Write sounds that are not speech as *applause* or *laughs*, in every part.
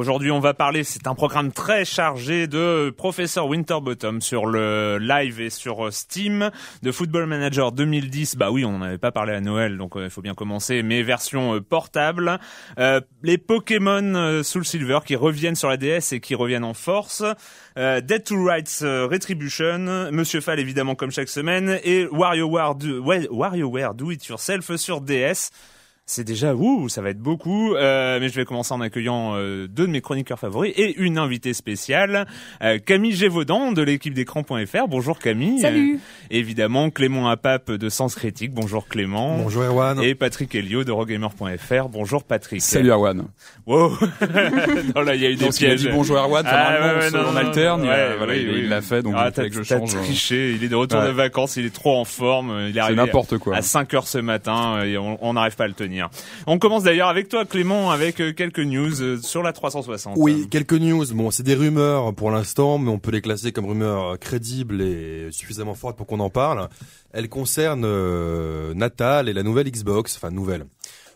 Aujourd'hui, on va parler, c'est un programme très chargé de Professeur Winterbottom sur le live et sur euh, Steam, de Football Manager 2010. Bah oui, on n'en avait pas parlé à Noël, donc euh, il faut bien commencer, mais version euh, portable. Euh, les Pokémon Soul Silver qui reviennent sur la DS et qui reviennent en force. Dead to Rights Retribution, Monsieur Fall évidemment comme chaque semaine, et WarioWare Do, WarioWare Do It Yourself sur DS. C'est déjà ouh, ça va être beaucoup. Euh, mais je vais commencer en accueillant euh, deux de mes chroniqueurs favoris et une invitée spéciale, euh, Camille Gévaudan de l'équipe d'écran.fr. Bonjour Camille. Salut. Euh, évidemment Clément Apap de Sens Critique. Bonjour Clément. Bonjour Erwan. Et Patrick Helio de Rogamer.fr. Bonjour Patrick. Salut Erwan. Wow. *laughs* non là il y a eu des a pièges. dit bonjour Erwan, Ah, ouais, ouais, non, on alterne, ouais, voilà, oui, il oui. l'a fait, donc ah, il fallait que je t'as change. triché. Il est de retour Ouais. de vacances. Il est trop en forme. Il est arrivé n'importe quoi. à 5 heures ce matin et on on n'arrive pas à le tenir. On commence d'ailleurs avec toi Clément avec euh, quelques news euh, sur la 360. Oui, quelques news. Bon, c'est des rumeurs pour l'instant, mais on peut les classer comme rumeurs euh, crédibles et suffisamment fortes pour qu'on en parle. Elles concernent euh, Natal et la nouvelle Xbox, enfin nouvelle.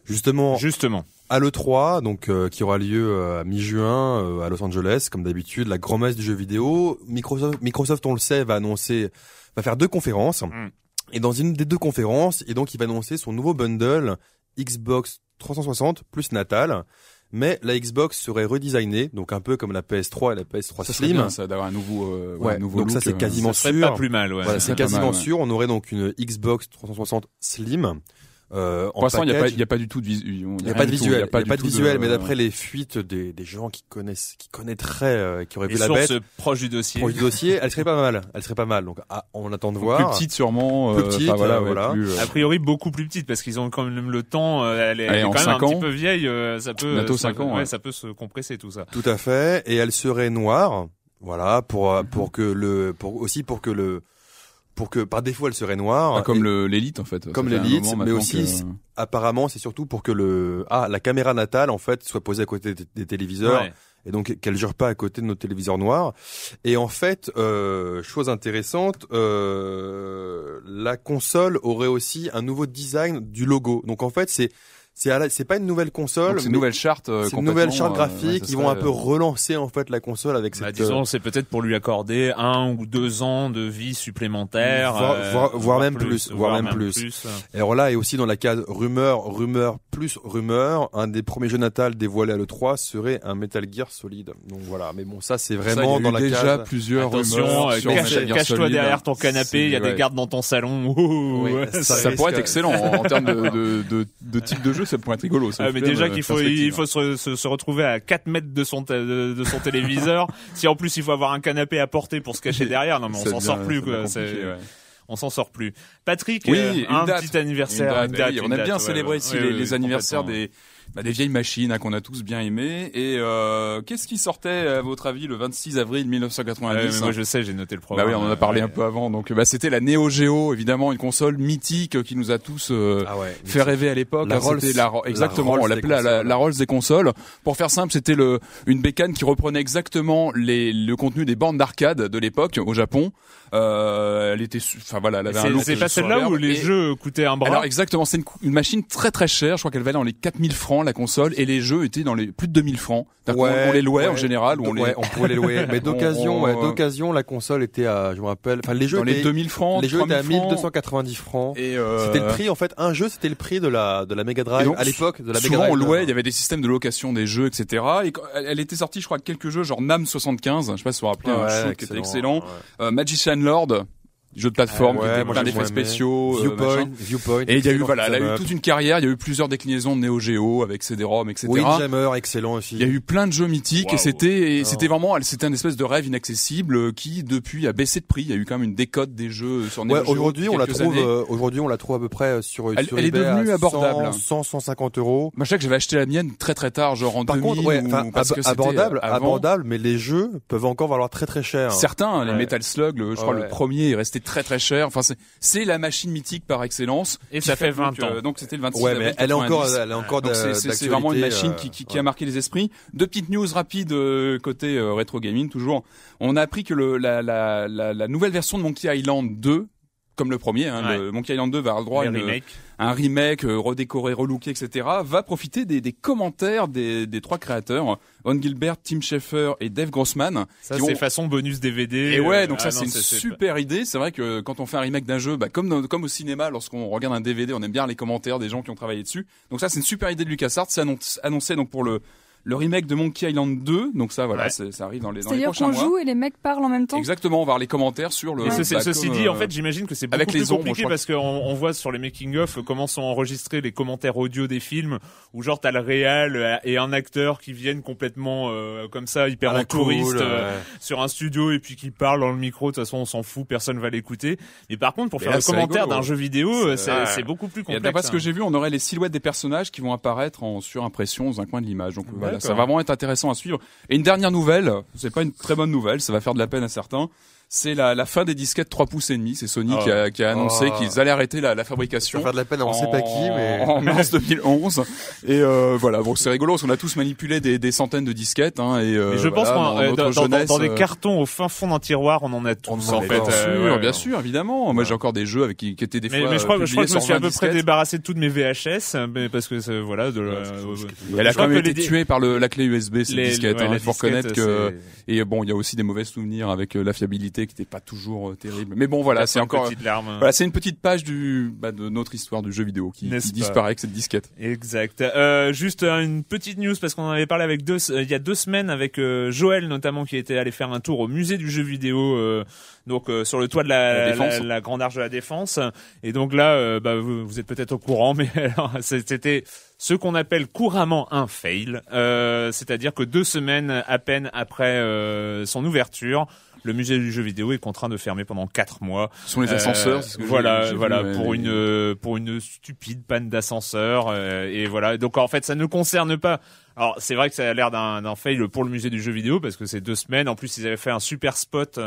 Justement, Justement. à l'E3, donc euh, qui aura lieu à mi-juin euh, à Los Angeles, comme d'habitude, la grand-messe du jeu vidéo. Microsoft, Microsoft, on le sait, va annoncer, va faire deux conférences. Mm. Et dans une des deux conférences, et donc il va annoncer son nouveau bundle Xbox 360 plus Natal. Mais la Xbox serait redesignée, donc un peu comme la PS3 et la PS3 Ça serait Slim. bien, ça d'avoir un nouveau, euh, ouais, Ouais, un nouveau donc ça, c'est euh, quasiment Ça serait sûr. pas plus mal. Ouais. Voilà, c'est quasiment mal, sûr. On aurait donc une Xbox 360 Slim. Euh, en Pour l'instant, il n'y a pas, package. il y a pas du tout de visuel. Il n'y a pas de visuel, il y a pas de visuel, mais d'après les fuites des, des gens qui connaissent, qui connaîtraient, euh, qui auraient Les vu la bête proches du dossier. pour le dossier, elle serait pas mal, elle serait pas mal. Donc, ah, on attend de Plus voir. petite sûrement. Plus euh, petite, enfin, voilà, euh, ouais, voilà. plus, euh, A priori beaucoup plus petite parce qu'ils ont quand même le temps. euh, Elle est, Allez, elle est en quand même un cinq petit ans. peu vieille. euh, Ça peut. Bientôt ça cinq peut- ans, ouais, ouais. ça peut se compresser tout ça. Tout à fait, et elle serait noire, voilà, pour euh, pour que le, pour aussi pour que le, pour que par défaut elle serait noire. pas comme l'élite en fait. Comme l'élite, mais aussi- que- Apparemment, c'est surtout pour que le, ah, la caméra natale en fait soit posée à côté des, des téléviseurs. Ouais. et donc qu'elle jure pas à côté de nos téléviseurs noirs. Et en fait, euh, chose intéressante, euh, la console aurait aussi un nouveau design du logo. Donc en fait, c'est c'est à la- c'est pas une nouvelle console, c'est une nouvelle charte. euh, c'est une nouvelle charte complètement, euh, graphique. ouais, ça Ils vont un peu euh, relancer en fait la console avec Bah, cette disons, c'est peut-être pour lui accorder un ou deux ans de vie supplémentaire, Voire- euh, voire- voire même plus, voire même plus. plus. Et alors là, et aussi dans la case rumeur, rumeur plus rumeur, un des premiers jeux natal dévoilés à l'E3 serait un Metal Gear Solid. Donc voilà, mais bon, ça c'est ça, vraiment eu dans la déjà case. plusieurs Attention, rumeurs euh, cache-toi Solid. derrière ton canapé, il y a C'est- des gardes dans ton salon. Oui, *laughs* ça Ça, pourrait être excellent en, en termes de, *laughs* de, de, de type de jeu, ça pourrait être rigolo. ça Ah, mais déjà euh, qu'il faut, perspective. il faut se, se, se retrouver à 4 mètres de son, ta- de, de son téléviseur. *laughs* si en plus il faut avoir un canapé à porter pour se cacher derrière, non mais on Ça s'en sort plus quoi. C'est- compliqué, ouais. on s'en sort plus. Patrick, Oui, euh, une un date. petit anniversaire, Une date, une date, oui, on une date, bien ouais. ici Oui, les, oui, les anniversaires des, bah, des vieilles machines hein, qu'on a tous bien aimées. Et euh, qu'est-ce qui sortait à votre avis le 26 avril Ouais, 1990 mais moi je sais, j'ai noté le Bah programme. oui, on en a parlé Ouais. un peu avant. Donc bah, c'était la Neo Geo, évidemment, une console mythique qui nous a tous euh, Ah ouais. fait rêver à l'époque. La hein, Rolls. la, exactement, Rolls on l'appelait la, Rolls des consoles. Pour faire simple, c'était le une bécane qui reprenait exactement les, le contenu des bandes d'arcade de l'époque au Japon. Euh, elle était, enfin voilà, elle avait un C'est pas celle-là où les Et- jeux coûtaient un bras. alors exactement, c'est une, une machine très très chère. Je crois qu'elle valait dans les 4000 francs la console et les jeux étaient dans les plus de 2000 francs. On, les louait en général ou on les Ouais, on pouvait les louer. *laughs* Mais d'occasion, On- d'occasion, la console était à, je me rappelle, enfin les jeux dans les étaient, 2000 francs, les jeux étaient à 3000 francs. 1290 francs. Et euh, C'était le prix, en fait, un jeu, c'était le prix de la, de la Mega Drive, donc, à l'époque, de la Mega Souvent Drive. on louait, il y avait des systèmes de location des jeux, etc. Et quand- elle était sortie, je crois, quelques jeux, genre Nam 75, je sais pas si vous vous rappelez, un shoot qui était excellent. Euh, Magician Lord, jeu de plateforme, Ouais, qui plein d'effets spéciaux. euh, Viewpoint. Viewpoint. Et il y a eu, voilà, elle a eu toute une carrière, il y a eu plusieurs déclinaisons de Neo Geo avec CD-ROM, etc. Windjammer, excellent aussi. Il y a eu plein de jeux mythiques et c'était c'était vraiment c'était un espèce de rêve inaccessible euh, qui depuis a baissé de prix. Il y a eu quand même une décote des jeux sur Neo Ouais, Geo aujourd'hui, on la trouve, euh, aujourd'hui, on la trouve à peu près euh, sur, Elle- sur elle est devenue à abordable. 100, 100, 150 euros. Moi, je sais que j'avais acheté la mienne très très tard, genre en Par 2000 contre, ouais, ou- parce ab- que abordable, avant. abordable, mais les jeux peuvent encore valoir très très cher. Certains, les. Metal Slug, le- je crois le premier est resté très très cher. Enfin, c'est la machine mythique par excellence. Et qui ça fait 20 donc, ans. euh, donc c'était le 26 Ouais, avril mais elle est encore, 90. elle est encore c'est- vraiment une machine euh, qui, qui, qui ouais. a marqué les esprits. Deux petites news rapides euh, côté euh, rétro gaming toujours. On a appris que le, la, la, la, la nouvelle version de Monkey Island 2 comme le premier, hein, Ouais. le Monkey Island 2 va avoir le droit à une- un remake euh, redécoré, relooké, etc. va profiter des, des commentaires des, des trois créateurs, Ron Gilbert, Tim Schafer et Dave Grossman. Ça, qui c'est ont- façon bonus DVD. et ouais, euh, donc ah ça non, c'est une super idée. C'est vrai que quand on fait un remake d'un jeu, bah, comme dans- comme au cinéma, lorsqu'on regarde un DVD, on aime bien les commentaires des gens qui ont travaillé dessus. Donc ça c'est une super idée de LucasArts. C'est annoncé donc pour le le remake de Monkey Island 2. Donc ça voilà, Ouais. ça arrive dans les dans les C'est-à-dire prochains qu'on mois. joue et les mecs parlent en même temps Exactement, on va voir les commentaires sur le. Et ceci, bah, ceci comme, dit, en euh, fait, j'imagine que c'est beaucoup avec plus les ombres, compliqué parce qu'on on voit sur les making-of comment sont enregistrés les commentaires audio des films, où genre t'as le réal euh, et un acteur qui viennent complètement euh, comme ça, hyper en touriste cool, euh, ouais. sur un studio et puis qui parle dans le micro. De toute façon, on s'en fout, personne va l'écouter. Mais par contre, pour faire là, le commentaire d'un jeu vidéo, euh, c'est ouais. c'est beaucoup plus Et complexe. d'après ce que hein. j'ai vu, on aurait les silhouettes des personnages qui vont apparaître en surimpression dans un coin de l'image. Donc voilà, ça va vraiment être intéressant à suivre. Et une dernière nouvelle, c'est pas une très bonne nouvelle, ça va faire de la peine à certains. C'est la, la fin des disquettes 3 pouces et demi. C'est Sony Oh. qui, a, qui a annoncé Oh. qu'ils allaient arrêter la, la Ça fabrication. va faire de la peine, on sait pas qui, mais. *laughs* en mars 2011 et euh, voilà bon c'est rigolo parce qu'on a tous manipulé des, des centaines de disquettes hein, et euh, Mais je pense voilà, dans euh, dans, dans- jeunesse, dans des euh, cartons au fin fond d'un tiroir, on en a tous On en en fait. a bien euh, sûr ouais, bien sûr évidemment moi j'ai encore des jeux avec qui, qui étaient des Mais, fois mais je crois, que- je crois que je me suis à peu 20 près débarrassé de toutes mes VHS, mais parce que voilà, de la- elle a Je quand même été les- tuée par le, la clé USB cette les- disquette hein, il faut reconnaître que et bon il y a aussi des mauvais souvenirs avec la fiabilité qui n'était pas toujours euh, terrible mais bon voilà c'est une encore petite larme. voilà c'est une petite page du bah, de notre histoire du jeu vidéo qui, disparaît avec cette disquette Exact. Euh, juste euh, une petite news parce qu'on en avait parlé avec deux, il y a deux semaines avec euh, Joël notamment qui était allé faire un tour au musée du jeu vidéo, euh, donc sur le toit de la, La Défense. la- la grande arche de la défense. Et donc là, bah, vous, vous êtes peut-être au courant, *laughs* mais alors, c'était ce qu'on appelle couramment un fail, euh, c'est-à-dire que deux semaines à peine après euh, son ouverture. Le musée du jeu vidéo est contraint de fermer pendant quatre mois. ce sont les Euh, ascenseurs ce que voilà, vu, voilà, pour une euh, pour une stupide panne d'ascenseur euh, et voilà. Donc en fait, ça ne concerne pas. Alors c'est vrai que ça a l'air d'un fail pour le musée du jeu vidéo parce que c'est deux semaines. En plus, ils avaient fait un super spot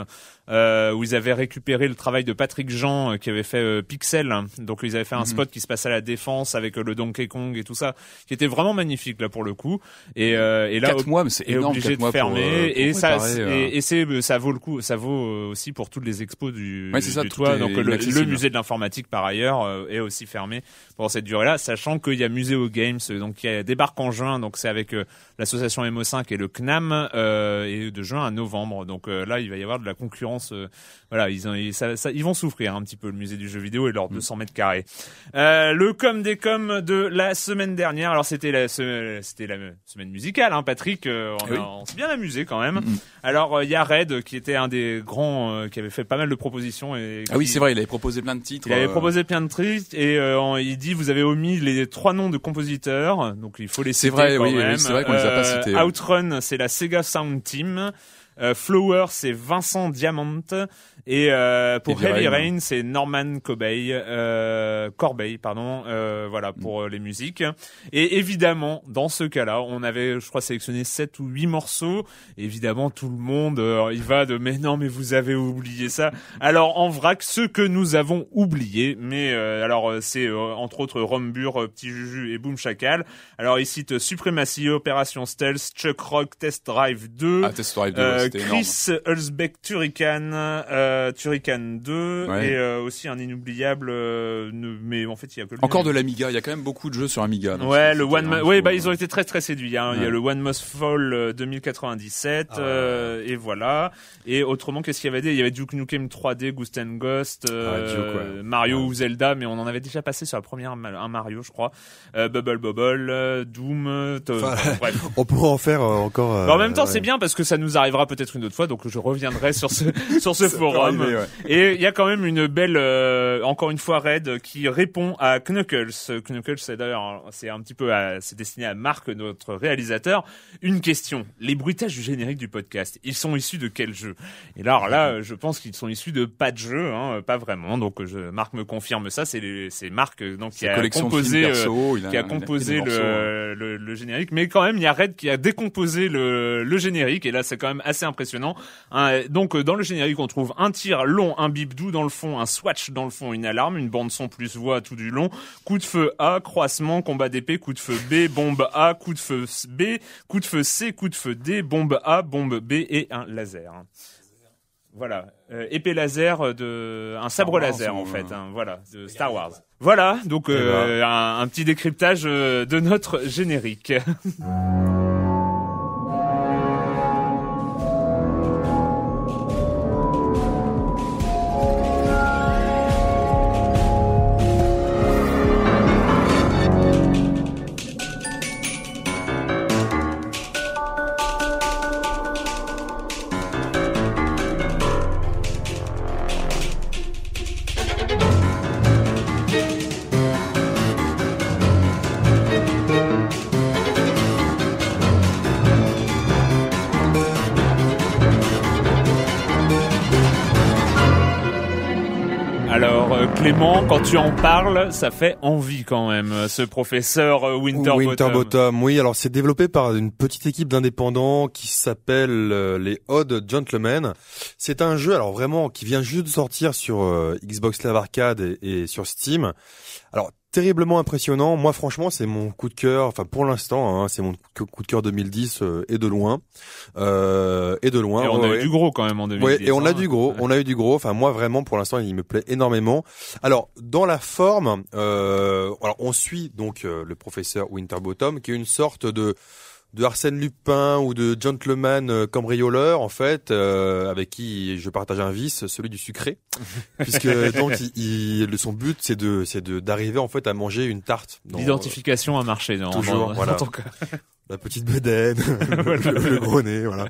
euh, où ils avaient récupéré le travail de Patrick Jean euh, qui avait fait euh, Pixel. Donc ils avaient fait un Mhm. spot qui se passe à la défense avec euh, le Donkey Kong et tout ça, qui était vraiment magnifique là pour le coup. Et, euh, et là, quatre mois c'est énorme obligé de mois fermer pour et ça et, et c'est ça vaut le coup ça vaut aussi pour toutes les expos du, Ouais, c'est ça, du tout toit donc le, musée de l'informatique par ailleurs euh, est aussi fermé pendant cette durée là sachant qu'il y a Museo Games donc qui débarque en juin donc c'est avec l'association MO5 et le CNAM euh, et de juin à novembre donc euh, là il va y avoir de la concurrence euh, voilà ils, ont, ils, ça- ça- ils vont souffrir un petit peu le musée du jeu vidéo et Mm. leurs 200 mètres carrés euh, le com des com de la semaine dernière alors c'était la c'était la semaine musicale hein, Patrick euh, on, oui. on s'est bien amusé quand même Mhm. alors il y a Red qui était un des grands euh, qui avait fait pas mal de propositions et ah oui c'est vrai il avait proposé plein de titres il avait proposé plein de trucs et euh, il dit vous avez omis les trois noms de compositeurs donc il faut les C'est citer vrai, quand oui, oui, c'est vrai qu'on les a pas cités. Outrun c'est la Sega Sound Team Flower, c'est Vincent Diamant. Et euh, pour Heavy Heavy Rain. C'est Norman Corbeil, euh, Corbeil, pardon. Euh, voilà pour euh, les musiques. Et évidemment, dans ce cas-là, on avait, je crois, sélectionné sept ou huit morceaux. Évidemment, tout le monde, euh, il va de mais non, mais vous avez oublié ça. Alors en vrac, ce que nous avons oublié, mais euh, alors euh, c'est euh, entre autres Rombur, euh, Petit Juju et Boom Chacal. Alors il cite Supremacy, Opération Stealth, Chuck Rock, Test Drive 2. Ah, Test Drive 2, Euh. Chris Hulsbeck Turrican, euh, Turrican 2 Ouais. et euh, aussi un inoubliable, euh, ne- mais en fait il y a que lui. Encore de l'Amiga, il y a quand même beaucoup de jeux sur Amiga. donc Ouais, le One, Mu- ouais, bah hein. ils ont été très très séduits. Hein. Il y a le One Must Fall euh, 2097 Ah ouais. euh, et voilà. Et autrement, qu'est-ce qu'il y avait des? Il y avait Duke Nukem 3D, Ghost and Ghost, euh, Ah, Duke, ouais. Mario Ouais. ou Zelda, mais on en avait déjà passé sur la première un Mario, je crois. Euh, Bubble Bubble, euh, Doom, euh, Enfin, bref. *laughs* On pourrait en faire euh, encore. euh, en même temps, ouais. c'est bien parce que ça nous arrivera peut-être une autre fois, donc je reviendrai sur ce *laughs* sur ce Ça forum. arriver, ouais. Et il y a quand même une belle, euh, encore une fois, raid qui répond à Knuckles. Knuckles, c'est d'ailleurs, c'est un petit peu, c'est destiné à Marc, notre réalisateur. Une question les bruitages du générique du podcast, ils sont issus de quel jeu? Et là, alors là, je pense qu'ils sont issus de pas de jeu, hein, pas vraiment. Donc, je, Marc me confirme ça. C'est Marc euh, donc qui a composé. euh, a- qui a le générique, mais quand même il y a Red qui a décomposé le, le générique et là c'est quand même assez impressionnant. Hein, donc euh, dans le générique on trouve un tir long, un bip doux dans le fond, un swatch dans le fond, une alarme, une bande son plus voix tout du long, coup de feu A, croissement, combat d'épée, coup de feu B, bombe A, coup de feu B, coup de feu C, coup de feu D, bombe A, bombe B et un laser. Voilà, Euh, épée laser de un sabre Wars laser en fait, euh, hein, voilà, de Star Wars. Voilà, donc euh, un, un petit décryptage euh, de notre générique. *laughs* tu en parles, ça fait envie quand même, euh, ce professeur euh, Winterbottom. Winterbottom, oui. Alors c'est développé par une petite équipe d'indépendants qui s'appelle euh, les Odd Gentlemen. C'est un jeu, alors vraiment, qui vient juste de sortir sur Xbox Live Arcade et, et sur Steam. Alors terriblement impressionnant. Moi, franchement, c'est mon coup de cœur. Enfin, pour l'instant, hein, c'est mon coup de cœur 2010 euh, et de loin, euh, et de loin. Et on a ouais, eu du gros quand même en 2010. Ouais, et on a hein. du gros, on a eu du gros. Enfin, moi vraiment, pour l'instant, il me plaît énormément. Alors, dans la forme, euh, alors on suit donc euh, le professeur Winterbottom, qui est une sorte de de Arsène Lupin ou de gentleman euh, cambrioleur en fait, euh, avec qui je partage un vice, celui du sucré, *laughs* puisque donc il, il- son but c'est de c'est de d'arriver en fait à manger une tarte. dans- L'identification a marché Toujours, voilà. *laughs* la petite bedaine, *laughs* le, le gros nez, voilà.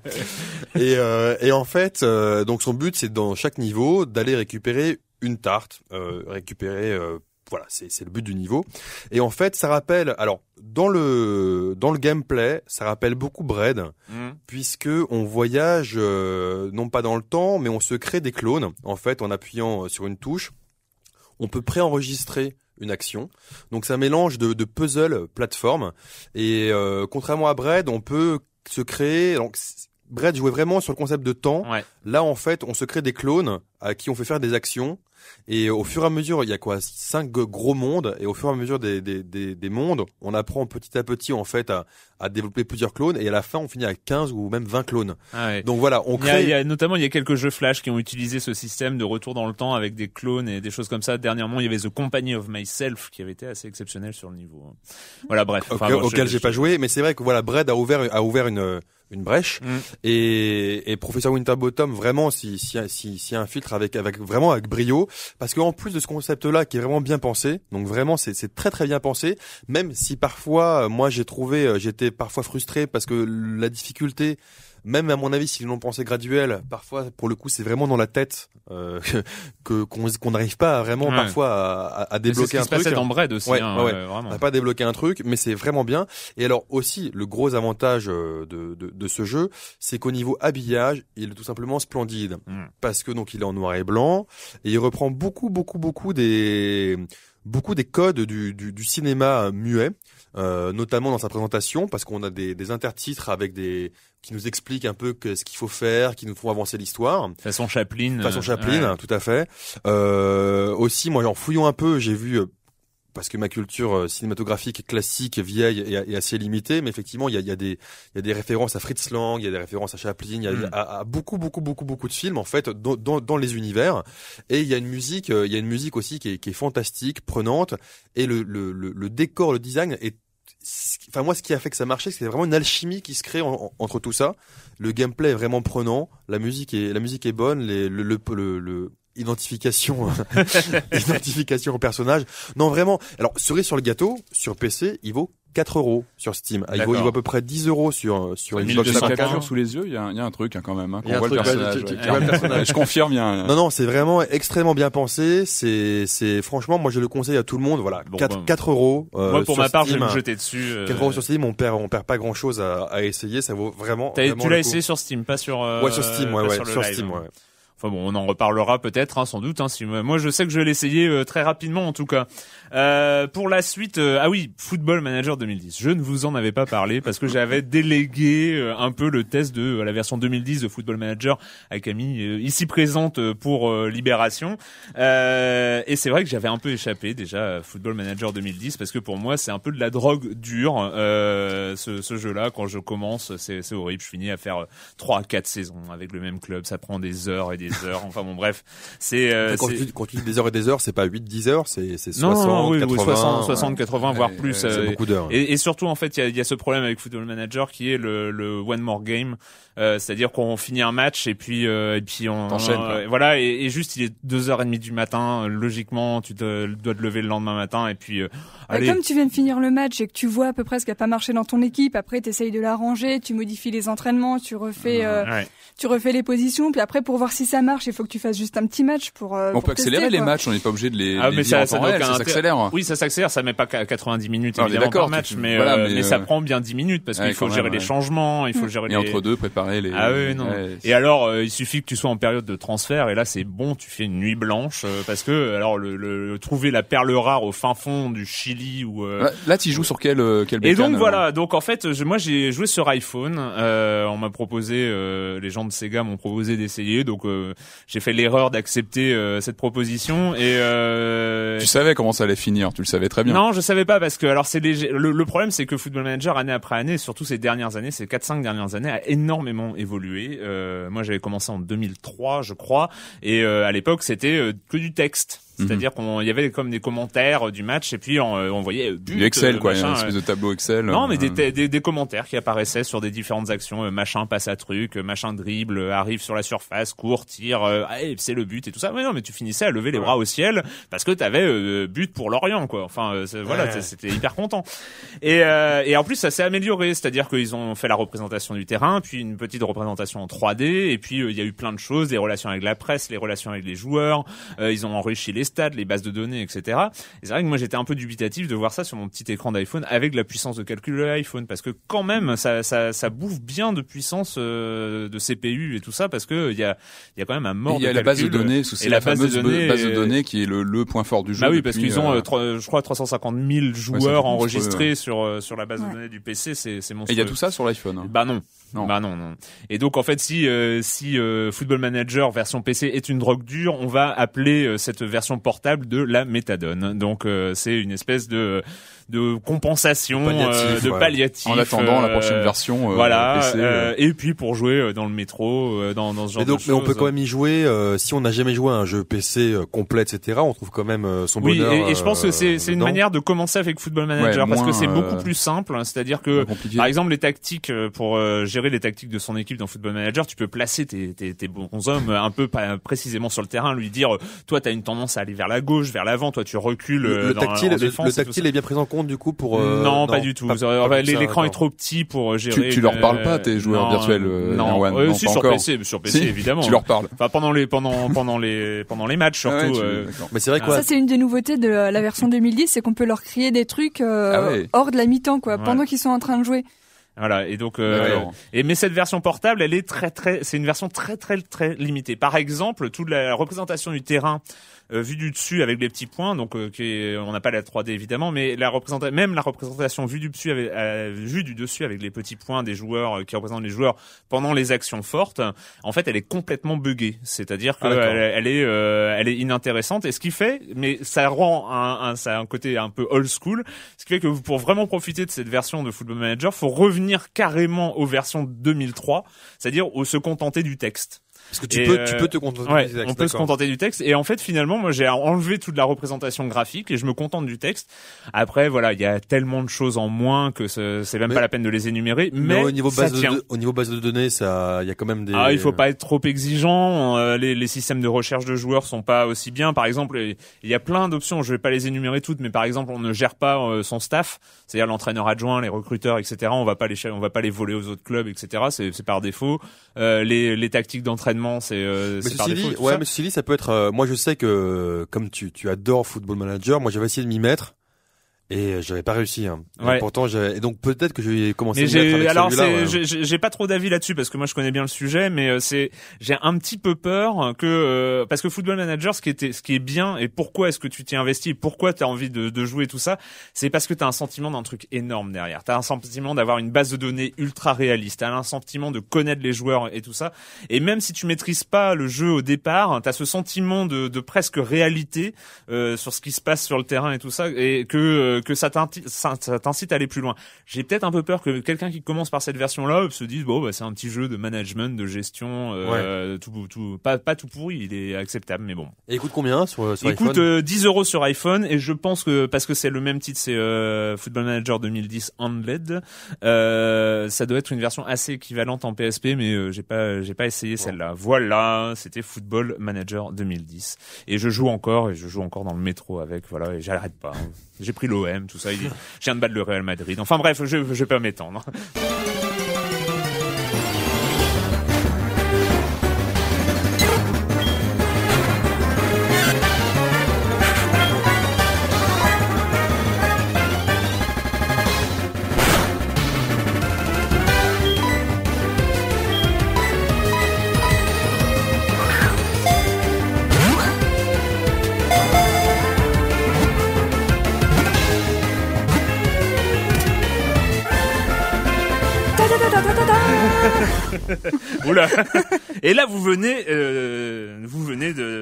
Et, euh, et en fait, euh, donc son but, c'est dans chaque niveau d'aller récupérer une tarte, euh, récupérer, euh, voilà, c'est le but du niveau. Et en fait, ça rappelle, alors dans le dans le gameplay, ça rappelle beaucoup Bread, Hmm. puisque on voyage euh, non pas dans le temps, mais on se crée des clones. En fait, en appuyant euh, sur une touche, on peut préenregistrer une action. Donc c'est un mélange de, de puzzle plateforme. Et euh, contrairement à Bread, on peut se créer. Donc Bread jouait vraiment sur le concept de temps. Ouais. Là, en fait, on se crée des clones à qui on fait faire des actions. Et au fur et à mesure, il y a quoi cinq gros mondes. Et au fur et à mesure des, des, des, des mondes, on apprend petit à petit en fait à, à développer plusieurs clones. Et à la fin, on finit avec 15 ou même 20 clones. Ah ouais. Donc voilà, on Il y, a, crée. il y a- notamment, il y a quelques jeux Flash qui ont utilisé ce système de retour dans le temps avec des clones et des choses comme ça. Dernièrement, il y avait The Company of Myself qui avait été assez exceptionnel sur le niveau. Voilà, bref. auquel, Enfin, bon, auquel j'ai pas joué, mais c'est vrai que voilà, Bread a ouvert a ouvert une une brèche Mm. et, et professeur Winterbottom vraiment s'y si, si, si infiltre avec avec vraiment avec brio parce qu'en plus de ce concept là qui est vraiment bien pensé donc vraiment c'est c'est très très bien pensé même si parfois euh, moi j'ai trouvé euh, j'étais parfois frustré parce que la difficulté même à mon avis, s'ils l'ont pensé graduel, parfois, pour le coup, c'est vraiment dans la tête euh, *laughs* que qu'on n'arrive pas à vraiment Ouais. parfois à, à- à c'est ce débloquer qui un se truc. dans Bread aussi, Ouais, hein, ouais, euh. On n'a pas débloqué un truc, mais c'est vraiment bien. Et alors aussi, le gros avantage euh, de, de, de ce jeu, c'est qu'au niveau habillage, il est tout simplement splendide. Mm. Parce que donc il est en noir et blanc, et il reprend beaucoup, beaucoup, beaucoup des beaucoup des codes du, du, du cinéma euh, muet, euh, notamment dans sa présentation, parce qu'on a des, des intertitres avec des qui nous expliquent un peu que, ce qu'il faut faire, qui nous font avancer l'histoire. Façon Chaplin. Façon euh, Chaplin, ouais. tout à fait. Euh, aussi, moi, en fouillant un peu, j'ai vu, euh, parce que ma culture euh, cinématographique classique, vieille, est, assez limitée, mais effectivement, il y a, il y, a des- il y a des références à Fritz Lang, il y a des références à Chaplin, il y a Mm. à, à beaucoup, beaucoup, beaucoup, beaucoup de films, en fait, dans, dans, dans les univers. Et il y a une musique, il y a une musique aussi qui est, qui est fantastique, prenante, et le, le, le, le décor, le design est Enfin moi, ce qui a fait que ça marchait, c'est vraiment une alchimie qui se crée en- en- entre tout ça. Le gameplay est vraiment prenant, la musique est la musique est bonne, les, le, le, le, le- identification *laughs* identification au personnage. Non vraiment. Alors cerise sur le gâteau, sur PC, il vaut 4 euros sur Steam. Ah, Il vaut, il vaut à peu près 10 euros sur sur Mille Xbox la 360. capture sous les yeux, il y a, il y a un truc hein, quand même. Hein, qu'on un voit le truc, ouais, personnage. tu- tu- ouais, tu vois le personnage. Je confirme, il y a un... Non non, c'est vraiment extrêmement bien pensé. C'est c'est franchement, moi je le conseille à tout le monde. Voilà, Bon, 4, bah, 4 euros. euh, Moi, pour sur ma part, je Steam. vais me jeter dessus. euh, 4 euros sur Steam, on perd on perd pas grand chose à, à essayer. Ça vaut vraiment. t'as- vraiment tu le l'as essayé sur Steam, pas sur. euh, Ouais sur Steam, ouais pas ouais sur, le sur Steam, ouais. Enfin bon, on en reparlera peut-être, hein, sans doute. Hein, si moi, je sais que je vais l'essayer euh, très rapidement, en tout cas. Euh, pour la suite, euh, ah oui, Football Manager 2010. Je ne vous en avais pas parlé parce que j'avais *laughs* délégué euh, un peu le test de euh, la version 2010 de Football Manager à Camille, euh, ici présente euh, pour Libération. Euh, et c'est vrai que j'avais un peu échappé déjà à Football Manager 2010 parce que pour moi, c'est un peu de la drogue dure. Euh, ce, ce jeu-là, quand je commence, c'est horrible. Je finis à faire euh, trois, quatre saisons avec le même club. Ça prend des heures et des heures. Enfin bon, bref, c'est euh, quand, tu, quand tu dis des heures et des heures, c'est pas 8 10 heures, c'est c'est non, 60 non, oui, oui, 80 60, ouais. 60, 80, voire Ouais, plus. c'est euh, beaucoup d'heures. et, et surtout, en fait, il y a, il y a ce problème avec Football Manager qui est le, le one more game, Euh, c'est-à-dire qu'on finit un match et puis euh, et puis on euh, voilà et, et juste il est deux heures et demie du matin. euh, Logiquement, tu te, dois te lever le lendemain matin et puis euh, allez. Comme tu viens de finir le match et que tu vois à peu près ce qui a pas marché dans ton équipe, après tu essayes de l'arranger, tu modifies les entraînements, tu refais, euh, Ouais. tu refais les positions, puis après pour voir si ça marche, il faut que tu fasses juste un petit match pour. euh, On pour peut accélérer tester, les quoi. matchs, on n'est pas obligé de les, Ah, les mais ça, ça réel, ça s'accélère. Oui, ça s'accélère, ça met pas qu'à 90 minutes mais évidemment par d'accord, match, tu- mais, voilà, euh, mais, ça euh, prend bien 10 minutes parce ouais, qu'il faut gérer même, les ouais. changements, il faut gérer Et les entre deux, préparer les... Ah oui, non. Ouais. Et alors, euh, il suffit que tu sois en période de transfert, et là, c'est bon, tu fais une nuit blanche, euh, parce que, alors, le, le- trouver la perle rare au fin fond du Chili ou. Là, tu joues sur quel, quel Et donc voilà, donc en fait, moi j'ai joué sur iPhone. On m'a proposé, les gens de Sega m'ont proposé d'essayer, donc euh, j'ai fait l'erreur d'accepter euh, cette proposition. Et euh, Tu savais comment ça allait finir, tu le savais très bien. non, je savais pas parce que alors c'est léger. Le, le problème c'est que Football Manager année après année, surtout ces dernières années, ces 4-5 dernières années, a énormément évolué. Euh, moi j'avais commencé en 2003, je crois, et euh, à l'époque c'était euh, que du texte. Mhm. C'est-à-dire qu'on il y avait comme des commentaires euh, du match et puis on, euh, on voyait euh, but, Du Excel, quoi, il y a une machin, espèce de tableau Excel. non, mais euh, des, des, des commentaires qui apparaissaient sur des différentes actions. euh, machin passe à truc, machin dribble, arrive sur la surface, court, tire, euh, c'est le but et tout ça. Mais non, mais tu finissais à lever les bras au ciel parce que t'avais euh, but pour Lorient, quoi. Enfin, euh, voilà, Ouais. c'était hyper content. Et, euh, et en plus, ça s'est amélioré, c'est-à-dire qu'ils ont fait la représentation du terrain, puis une petite représentation en 3D, et puis euh, il y a eu plein de choses, des relations avec la presse, les relations avec les joueurs. euh, ils ont enrichi les stats, les bases de données, etc. Et c'est vrai que moi j'étais un peu dubitatif de voir ça sur mon petit écran d'iPhone avec la puissance de calcul de l'iPhone parce que quand même ça, ça, ça bouffe bien de puissance euh, de CPU et tout ça parce que il y a, il y a quand même un mort Il y a de la base de données, Et c'est la la, base de fameuse données base de données qui est le, le point fort du jeu. Bah oui, parce qu'ils ont, euh, euh, je crois, 350 000 joueurs monstrueux, enregistrés ouais. sur euh, sur la base Ouais. de données du PC, c'est c'est Et monstrueux. il y a tout ça sur l'iPhone. hein. Bah non. Non. Bah non, non. Et donc en fait, si euh, si euh, Football Manager version PC est une drogue dure, on va appeler euh, cette version portable de la méthadone. Donc c'est une espèce de de compensation, Palliatif, euh, de ouais. palliatif. En attendant la euh, prochaine version euh, voilà. PC. euh, euh, et puis pour jouer euh, dans le métro, euh, dans dans ce genre Mais donc, de mais on peut choses. quand même y jouer. euh, si on n'a jamais joué à un jeu PC euh, complet, etc., on trouve quand même euh, son Oui, bonheur. et, et je pense que c'est euh, c'est une manière de commencer avec Football Manager Ouais, parce que c'est euh, beaucoup plus simple. hein. C'est-à-dire que. Par exemple, les tactiques euh, pour euh, gérer les tactiques de son équipe dans Football Manager, tu peux placer tes, tes, tes bons hommes un peu précisément sur le terrain, lui dire, euh, toi, t'as une tendance à aller vers la gauche, vers l'avant, toi, tu recules Le, euh, le dans- tactile, en le, défense tactile est bien pris en compte du coup pour. euh, non, pas du tout. L'écran est trop petit pour euh, gérer. Tu, tu leur parles euh, pas tes joueurs non, virtuels, euh, non, euh, Non, si pas sur encore. PC, sur PC Si, évidemment. Tu leur parles. Enfin pendant les pendant *laughs* pendant les pendant les matchs surtout. Ah ouais, tu- euh. Mais c'est vrai Ah, quoi. Ça, c'est une des nouveautés de la version 2010, c'est qu'on peut leur créer des trucs euh, Ah ouais. hors de la mi-temps, quoi, Ouais. pendant qu'ils sont en train de jouer. Voilà et donc euh, et mais cette version portable elle est très très c'est une version très très très limitée. Par exemple toute la représentation du terrain euh, vue du dessus avec les petits points donc euh, qui est- on n'a pas la 3D évidemment mais la représentation même la représentation vue du dessus avec euh, vue du dessus avec les petits points des joueurs euh, qui représentent les joueurs pendant les actions fortes en fait elle est complètement buggée c'est-à-dire Ah, qu'elle elle est euh, elle est inintéressante et ce qui fait mais ça rend un, un ça a un côté un peu old school ce qui fait que pour vraiment profiter de cette version de Football Manager, faut revenir carrément aux versions 2003, c'est-à-dire au se contenter du texte. Parce que tu Et, peux, euh, tu peux te contenter Ouais, des textes, on peut se contenter du texte. Et en fait, finalement, moi, j'ai enlevé toute la représentation graphique et je me contente du texte. Après, voilà, il y a tellement de choses en moins que ce- c'est même Mais- pas la peine de les énumérer. Mais, Mais au niveau base de, tient. de- au niveau base de données, ça, il y a quand même des. Ah, il faut pas être trop exigeant. euh, les, les systèmes de recherche de joueurs sont pas aussi bien. Par exemple, il y a plein d'options. Je vais pas les énumérer toutes, mais par exemple, on ne gère pas euh, son staff, c'est-à-dire l'entraîneur adjoint, les recruteurs, etc. On va pas les, on va pas les voler aux autres clubs, etc. C'est, par défaut. Euh, les, les tactiques d'entraînement, c'est, euh, par défaut. dit, ouais, ça. mais ceci dit, ça peut être. euh, moi, je sais que comme tu, tu adores Football Manager, moi, j'avais essayé de m'y mettre et euh, j'avais pas réussi. Hein. Et Ouais. pourtant, j'ai et donc peut-être que je vais commencer Mais j'ai alors ouais. j'ai- pas trop d'avis là-dessus parce que moi je connais bien le sujet mais euh, c'est j'ai un petit peu peur que euh, parce que Football Manager ce qui était ce qui est bien et pourquoi est-ce que tu t'y investis et pourquoi tu as envie de, de jouer tout ça c'est parce que tu as un sentiment d'un truc énorme derrière. Tu as un sentiment d'avoir une base de données ultra réaliste, tu as un sentiment de connaître les joueurs et tout ça et même si tu maîtrises pas le jeu au départ, tu as ce sentiment de, de presque réalité euh, sur ce qui se passe sur le terrain et tout ça et que euh, que ça t'incite à aller plus loin. J'ai peut-être un peu peur que quelqu'un qui commence par cette version-là se dise bon bah c'est un petit jeu de management, de gestion, euh, tout tout pas pas tout pourri, il est acceptable mais bon. Et il coûte combien sur, sur Il coûte iPhone euh, 10 euros sur iPhone et je pense que parce que c'est le même titre, c'est euh, Football Manager 2010 OLED, euh, ça doit être une version assez équivalente en PSP, mais euh, j'ai pas j'ai pas essayé celle-là. Voilà, c'était Football Manager 2010 et je joue encore et je joue encore dans le métro avec voilà et j'arrête pas. hein. J'ai pris l'OM, tout ça. Il, je viens de battre le Real Madrid. Enfin bref, je je pas m'étendre. Et là, vous venez, euh, vous venez de,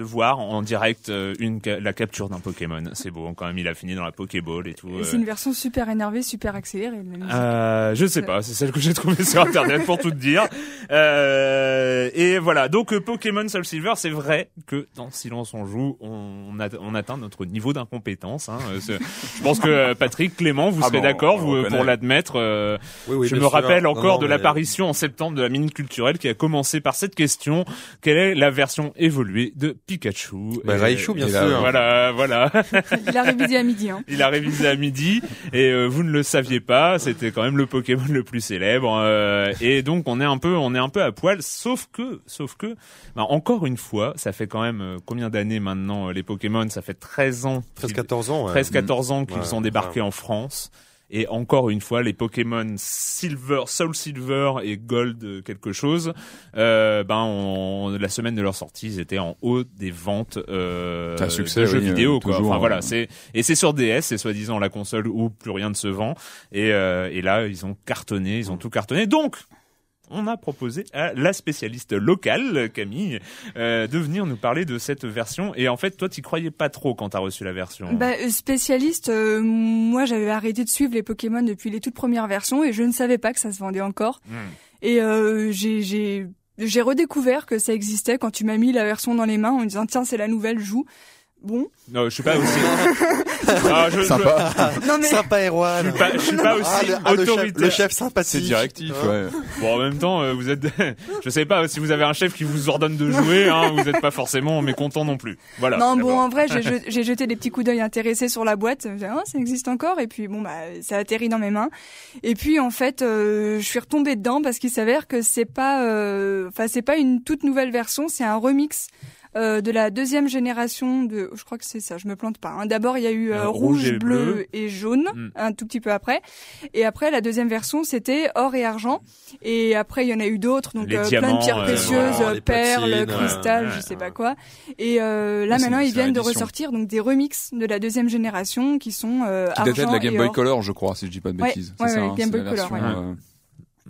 de, voir en direct euh, une, la capture d'un Pokémon. C'est beau, quand même, il a fini dans la Pokéball et tout. Et euh. C'est une version super énervée, super accélérée. Euh, je sais pas, c'est celle que j'ai trouvée sur internet pour tout te dire. Euh, et voilà, donc euh, Pokémon Soul Silver, c'est vrai que dans Silence on joue, on, a- on atteint notre niveau d'incompétence. Hein. C'est- Je pense que Patrick, Clément, vous Ah serez bon, d'accord pour l'admettre. euh, Oui, oui, je me sûr. rappelle Non, encore non, de mais- l'apparition en septembre de la Minute Culturelle qui a commencé par cette question quelle est la version évoluée de Pikachu Bah, Et- Raichu, bien et là, sûr. Voilà, voilà. *laughs* Il a révisé à midi. Hein. Il a révisé à midi et euh, vous ne le saviez pas, c'était quand même le Pokémon le plus célèbre euh, et donc on est un peu on est un peu à poil sauf que sauf que bah, encore une fois, ça fait quand même euh, combien d'années maintenant euh, les Pokémon, ça fait 13 ans 13 qu'ils- 14 ans. ouais. 13-14 ans qu'ils Ouais, sont débarqués en France. Et encore une fois, les Pokémon Silver, Soul Silver et Gold euh, quelque chose, euh, ben on, la semaine de leur sortie, ils étaient en haut des ventes euh, C'est un succès, de jeux oui, vidéo. euh, Quoi. toujours, Enfin voilà, c'est et c'est sur DS, c'est soi-disant la console où plus rien ne se vend. Et, euh, et là, ils ont cartonné, ils ont tout cartonné. Donc on a proposé à la spécialiste locale, Camille, euh, de venir nous parler de cette version. Et en fait, toi, t'y croyais pas trop quand t'as reçu la version. Bah, euh, spécialiste, euh, moi j'avais arrêté de suivre les Pokémon depuis les toutes premières versions et je ne savais pas que ça se vendait encore. Hmm. Et euh, j'ai redécouvert que ça existait quand tu m'as mis la version dans les mains en me disant tiens c'est la nouvelle joue. Bon. Non, je suis pas aussi. *laughs* Ah, je, je- Sympa. Non mais Sympa Erwan. je suis pas, je suis pas aussi Ah, le, ah, le chef, autoritaire. le chef sympathique. C'est directif, Hein. ouais. Bon, en même temps, euh, vous êtes, *laughs* je sais pas si vous avez un chef qui vous ordonne de jouer, hein, vous n'êtes pas forcément mécontent non plus. Voilà. Non, bon, en vrai, j'ai je- j'ai jeté des petits coups d'œil intéressés sur la boîte. Ah, ça existe encore. Et puis, bon, bah, ça atterrit dans mes mains. Et puis, en fait, euh, je suis retombée dedans parce qu'il s'avère que c'est pas, euh, enfin, c'est pas une toute nouvelle version, c'est un remix. Euh, de la deuxième génération de, je crois que c'est ça, je me plante pas. hein. D'abord il y a eu euh, Euh, rouge rouge, et bleu, bleu. et jaune, Mm. un tout petit peu après. Et après la deuxième version c'était or et argent. Et après il y en a eu d'autres, donc euh, plein de pierres euh, précieuses, perles, platines, cristal, ouais, je sais ouais. pas quoi. Et euh, là maintenant ils viennent de ressortir donc des remixes de la deuxième génération qui sont euh, Qui datait de argent la Game et Boy or. Color, je crois, si je dis pas de bêtises. ouais, ça, ouais, hein, Game Boy la Color, version, ouais. euh,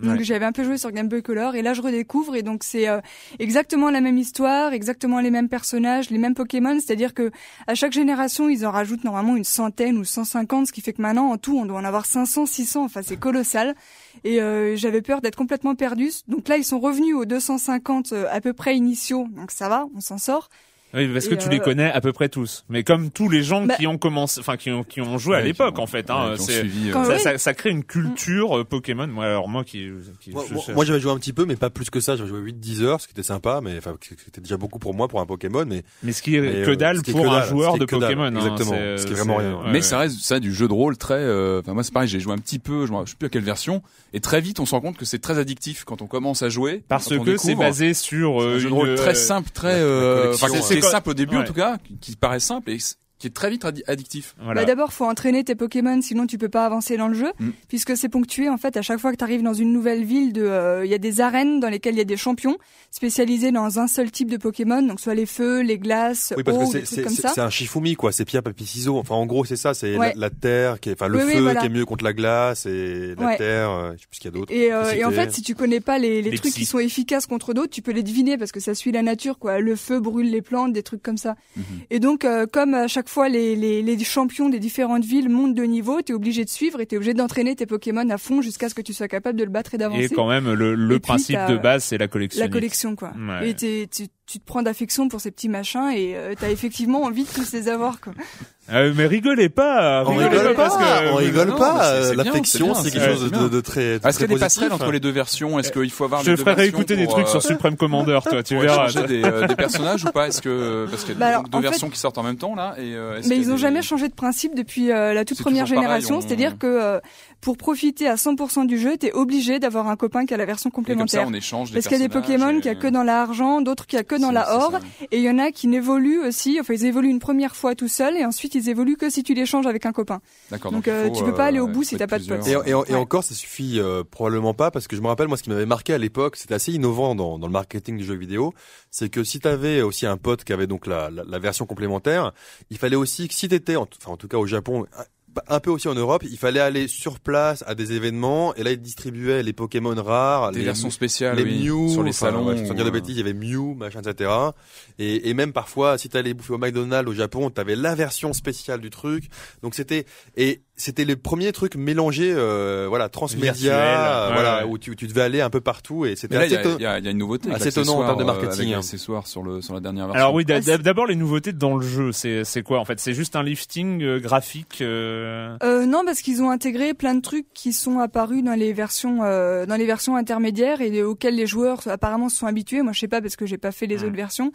Donc Ouais. j'avais un peu joué sur Game Boy Color et là je redécouvre et donc c'est euh, exactement la même histoire, exactement les mêmes personnages, les mêmes Pokémon, c'est-à-dire que à chaque génération ils en rajoutent normalement une centaine ou 150, ce qui fait que maintenant en tout on doit en avoir 500, 600, enfin c'est colossal. Et euh, j'avais peur d'être complètement perdue. Donc là ils sont revenus aux 250 euh, à peu près initiaux, donc ça va, on s'en sort. Oui, parce que Et, tu euh, les connais à peu près tous. Mais comme tous les gens Bah- qui ont commencé, enfin qui ont qui ont joué à l'époque en fait. ouais, Hein, suivi, euh, ça, oui. ça, ça crée une culture euh, Pokémon. Moi, alors moi qui, qui Moi, je- moi- j'avais joué un petit peu, mais pas plus que ça. J'avais joué 8-10 heures, ce qui était sympa, mais enfin, c'était déjà beaucoup pour moi pour un Pokémon. Mais mais ce qui est mais, que euh, dalle pour que un dalle, joueur ce qui de dalle, Pokémon. hein, exactement, c'est- ce qui est vraiment c'est- rien. ouais, Mais ça reste ça du jeu de rôle très. euh, Enfin moi c'est pareil, j'ai joué un petit peu, je, sais plus à quelle version, et très vite on se rend compte que c'est très addictif quand on commence à jouer. parce que c'est basé sur euh, un jeu de rôle euh, très simple, très simple au début en tout cas, qui, qui paraît simple et qui est très vite addi- addictif. Voilà. Bah d'abord, faut entraîner tes Pokémon, sinon tu peux pas avancer dans le jeu, Mm. puisque c'est ponctué en fait à chaque fois que tu arrives dans une nouvelle ville. De, euh, il y a des arènes dans lesquelles il y a des champions spécialisés dans un seul type de Pokémon, donc soit les feux, les glaces, oui, parce que eau, trucs c'est comme c'est- ça. c'est un Shifumi quoi. C'est pierre papier ciseaux. Enfin, en gros, c'est ça. C'est Ouais. la, la terre, qui est, enfin le Oui, oui, feu voilà. qui est mieux contre la glace et la Ouais. terre. euh, je sais plus ce qu'il y a d'autre. Et, euh, et en fait, si tu connais pas les, les Les trucs qui sont efficaces contre d'autres, tu peux les deviner parce que ça suit la nature, quoi. Le feu brûle les plantes, des trucs comme ça. Mhm. Et donc, euh, comme à chaque fois les, les, les champions des différentes villes montent de niveau, t'es obligé de suivre et t'es obligé d'entraîner tes Pokémon à fond jusqu'à ce que tu sois capable de le battre et d'avancer. Et quand même, le, le Et puis, principe de base, c'est la collection. la collection quoi. Ouais. Et t'es- tu, tu te prends d'affection pour ces petits machins et euh, t'as effectivement envie de tous les avoir quoi. Euh, mais rigolez pas, On rigolez rigole pas, parce que on rigole non, pas. euh, L'affection, c'est quelque chose de, de très, Est-ce qu'il y a des passerelles entre les deux versions? Est-ce qu'il faut avoir je les te deux ferai versions réécouter des trucs euh, sur Supreme Commander, toi, tu verras. des, euh, des personnages ou pas? Est-ce que parce qu'il y a Bah alors, deux fait- versions qui sortent en même temps là et euh, Mais ils ont des- jamais changé de principe depuis euh, la toute première génération, on- c'est-à-dire que euh, pour profiter à 100% du jeu, t'es obligé d'avoir un copain qui a la version Et comme ça complémentaire. on échange des Parce qu'il y a des Pokémon et- qu'il y a que dans la argent, d'autres qu'il y a que dans la or, et il y en a qui n'évoluent aussi, enfin ils évoluent une première fois tout seuls et ensuite ils évoluent que si tu les changes avec un copain. D'accord. Donc, il euh, tu peux pas aller au ouais, bout si t'as pas de potes. plusieurs. Et, et, et Ouais. encore, ça suffit euh, probablement pas parce que je me rappelle moi ce qui m'avait marqué à l'époque, c'était assez innovant dans, dans le marketing du jeu vidéo, c'est que si tu avais aussi un pote qui avait donc la, la, la version complémentaire, il fallait aussi que si t'étais, en, enfin en tout cas au Japon, un- un peu aussi en Europe, il fallait aller sur place à des événements et là ils distribuaient les Pokémon rares, des les versions spéciales les oui, Mew, sur les enfin, salons. ouais, sans dire de bêtises, il y avait Mew, machin, etc. Et, et même parfois, si t'allais bouffer au McDonald's au Japon, t'avais la version spéciale du truc. Donc c'était et c'était le premier truc mélangé, euh, voilà, transmédia, euh, ouais, voilà, ouais. où tu, tu devais aller un peu partout et c'était il y, assez a- éton- il y a il y a une nouveauté. assez étonnant en termes de euh, marketing, hein. l'accessoire sur le sur la dernière version. Alors oui, Ah, d'abord les nouveautés dans le jeu, c'est c'est quoi en fait? C'est juste un lifting euh, graphique. euh, Euh, non, parce qu'ils ont intégré plein de trucs qui sont apparus dans les versions euh, dans les versions intermédiaires et auxquels les joueurs apparemment se sont habitués. Moi, je sais pas parce que j'ai pas fait les autres versions.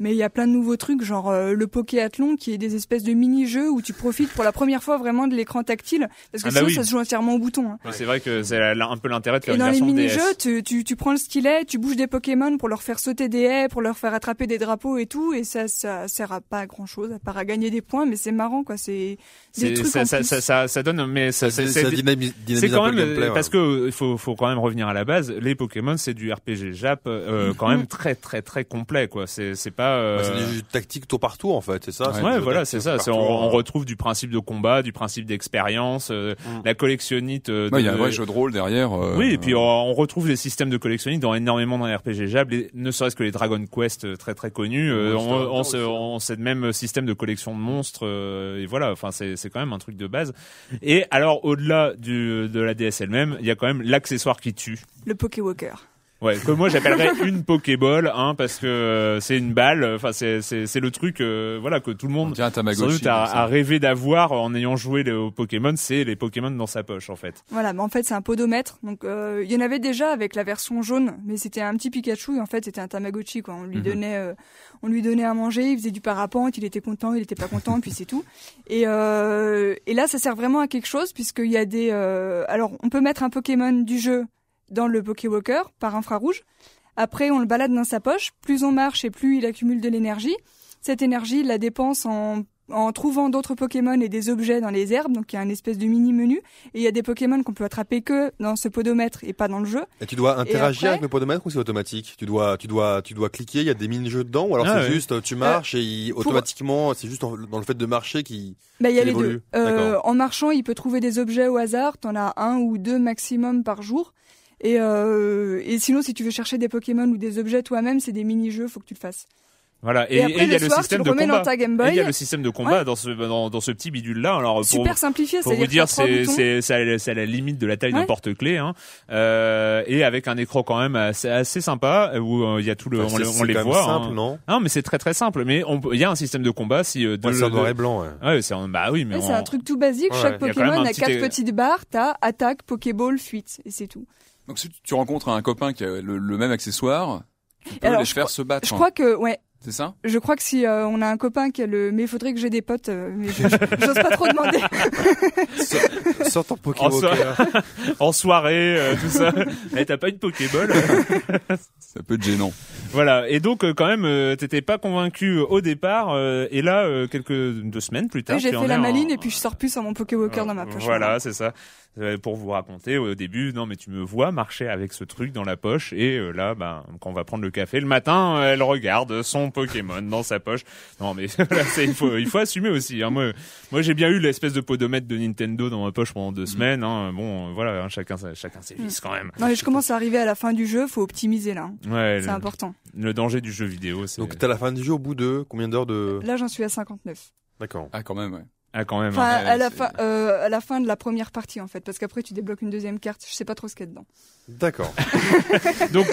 Mais il y a plein de nouveaux trucs, genre euh, le Pokéathlon, qui est des espèces de mini-jeux où tu profites pour la première fois vraiment de l'écran tactile, parce que Ah bah sinon oui. ça se joue entièrement au bouton. hein. C'est vrai que c'est un peu l'intérêt de faire Et une dans les mini-jeux, tu, tu, tu prends le stylet, tu bouges des Pokémon pour leur faire sauter des haies, pour leur faire attraper des drapeaux et tout, et ça, ça sert à pas grand chose, à part à gagner des points, mais c'est marrant, quoi. C'est des C'est- trucs ça, en ça, plus. ça, ça, ça donne, mais ça, ça, c'est- ça dynamise, dynamise C'est quand un peu même le gameplay, euh, ouais. parce que il faut faut quand même revenir à la base. Les Pokémon c'est du RPG Jap euh, quand même très très très complet quoi. C'est pas. Euh, Ouais, c'est du jeu tactique tour par tour en fait, c'est ça. Ouais, voilà, c'est ça. on, euh. retrouve du principe de combat, du principe d'expérience, euh, Mm. la collectionnite. euh, il y a un vrai jeu de rôle derrière. euh, Oui, et puis on, on retrouve des systèmes de collectionnite dans énormément dans les RPG Jab, les- ne serait-ce que les Dragon Quest très très connus. euh, on, on, même système de collection de monstres euh, et voilà. Enfin, c'est c'est quand même un truc de base. Et alors, au-delà du de la DS elle-même, il y a quand même l'accessoire qui tue. Le Pokéwalker. Ouais, que moi j'appellerais *laughs* une Pokéball, hein, parce que euh, c'est une balle. Enfin, c'est c'est c'est le truc, euh, voilà, que tout le On monde sans doute a, a rêvé d'avoir en ayant joué les- aux Pokémon. C'est les Pokémon dans sa poche, en fait. Voilà, mais en fait c'est un podomètre. Donc euh, il y en avait déjà avec la version jaune, mais c'était un petit Pikachu et en fait c'était un Tamagotchi quoi. On lui Mhm. donnait, euh, on lui donnait à manger, il faisait du parapente, il était content, il était pas content, puis c'est tout. *laughs* Et euh, et là ça sert vraiment à quelque chose puisqu'il y a des, euh, alors on peut mettre un Pokémon du jeu dans le Pokéwalker par infrarouge. Après on le balade dans sa poche. Plus on marche et plus il accumule de l'énergie. Cette énergie il la dépense en en trouvant d'autres Pokémon et des objets dans les herbes, donc il y a un espèce de mini menu, et il y a des Pokémon qu'on peut attraper que dans ce podomètre et pas dans le jeu. Et tu dois interagir après- avec le podomètre ou c'est automatique? Tu dois, tu dois, tu dois cliquer. Il y a des mini-jeux dedans ou alors Ah c'est juste tu marches et il- pour- automatiquement c'est juste en- dans le fait de marcher qui. Bah, il y a les évolue. deux. Euh, en marchant, il peut trouver des objets au hasard. T'en as un ou deux maximum par jour. Et, euh, et sinon, si tu veux chercher des Pokémon ou des objets toi-même, c'est des mini-jeux, faut que tu le fasses. Voilà. Et, Et, après, et il y a le soir, le Et il y a le système de combat dans ce dans, dans ce petit bidule là. Alors pour, Super simplifié, pour vous dire, c'est c'est c'est à la- c'est à la limite de la taille d'un Ouais. porte-clés, hein. Euh, et avec un écran quand même assez, assez sympa où euh, il y a tout le Enfin, on, c'est- les- on c'est les quand même voit. simple, hein. non? Non, mais c'est très très simple. Mais il y a un système de combat si euh, Ouais, C'est en noir et blanc. Ouais. Ouais, c'est bah oui, mais Ouais, on- c'est un truc tout basique. Ouais, Chaque Pokémon a quatre petites barres. T'as attaque, Pokéball, fuite, et c'est tout. Donc si tu rencontres un copain qui a le, le même accessoire, tu peux Alors, les faire se battre. Je hein. crois que, ouais, C'est ça? Je crois que si euh, on a un copain qui a le, mais il faudrait que j'ai des potes, euh, mais j'ose pas trop demander. *laughs* Sors ton En Pokéwalker. *laughs* en soirée, euh, tout ça. *laughs* Eh, t'as pas une Pokéball Ça peut être gênant. Voilà. Et donc euh, quand même, euh, t'étais pas convaincu au départ. euh, et là, euh, quelques deux semaines plus tard, Oui, j'ai fait la en- maline et puis je sors plus sur mon Pokéwalker dans ma poche. Voilà, c'est ça. Pour vous raconter au début, non mais tu me vois marcher avec ce truc dans la poche et euh, là, ben quand on va prendre le café le matin, elle regarde son Pokémon dans sa poche. Non mais *laughs* il faut il faut assumer aussi. Hein. Moi, moi j'ai bien eu l'espèce de podomètre de Nintendo dans ma poche pendant deux semaines. Hein. Bon, euh, voilà, hein, chacun chacun ses vices quand même. Non, mais je commence à arriver à la fin du jeu, faut optimiser là. Ouais, C'est important. le danger du jeu vidéo, c'est Donc t'as la fin du jeu au bout de combien d'heures de Là, j'en suis à 59. D'accord. Ah quand même, ouais. ah quand même. Enfin, hein. ouais, à la fin, euh, à la fin de la première partie en fait, parce qu'après tu débloques une deuxième carte. Je sais pas trop ce qu'il y a dedans. D'accord. *laughs* Donc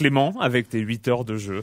Clément, avec tes 8 heures de jeu.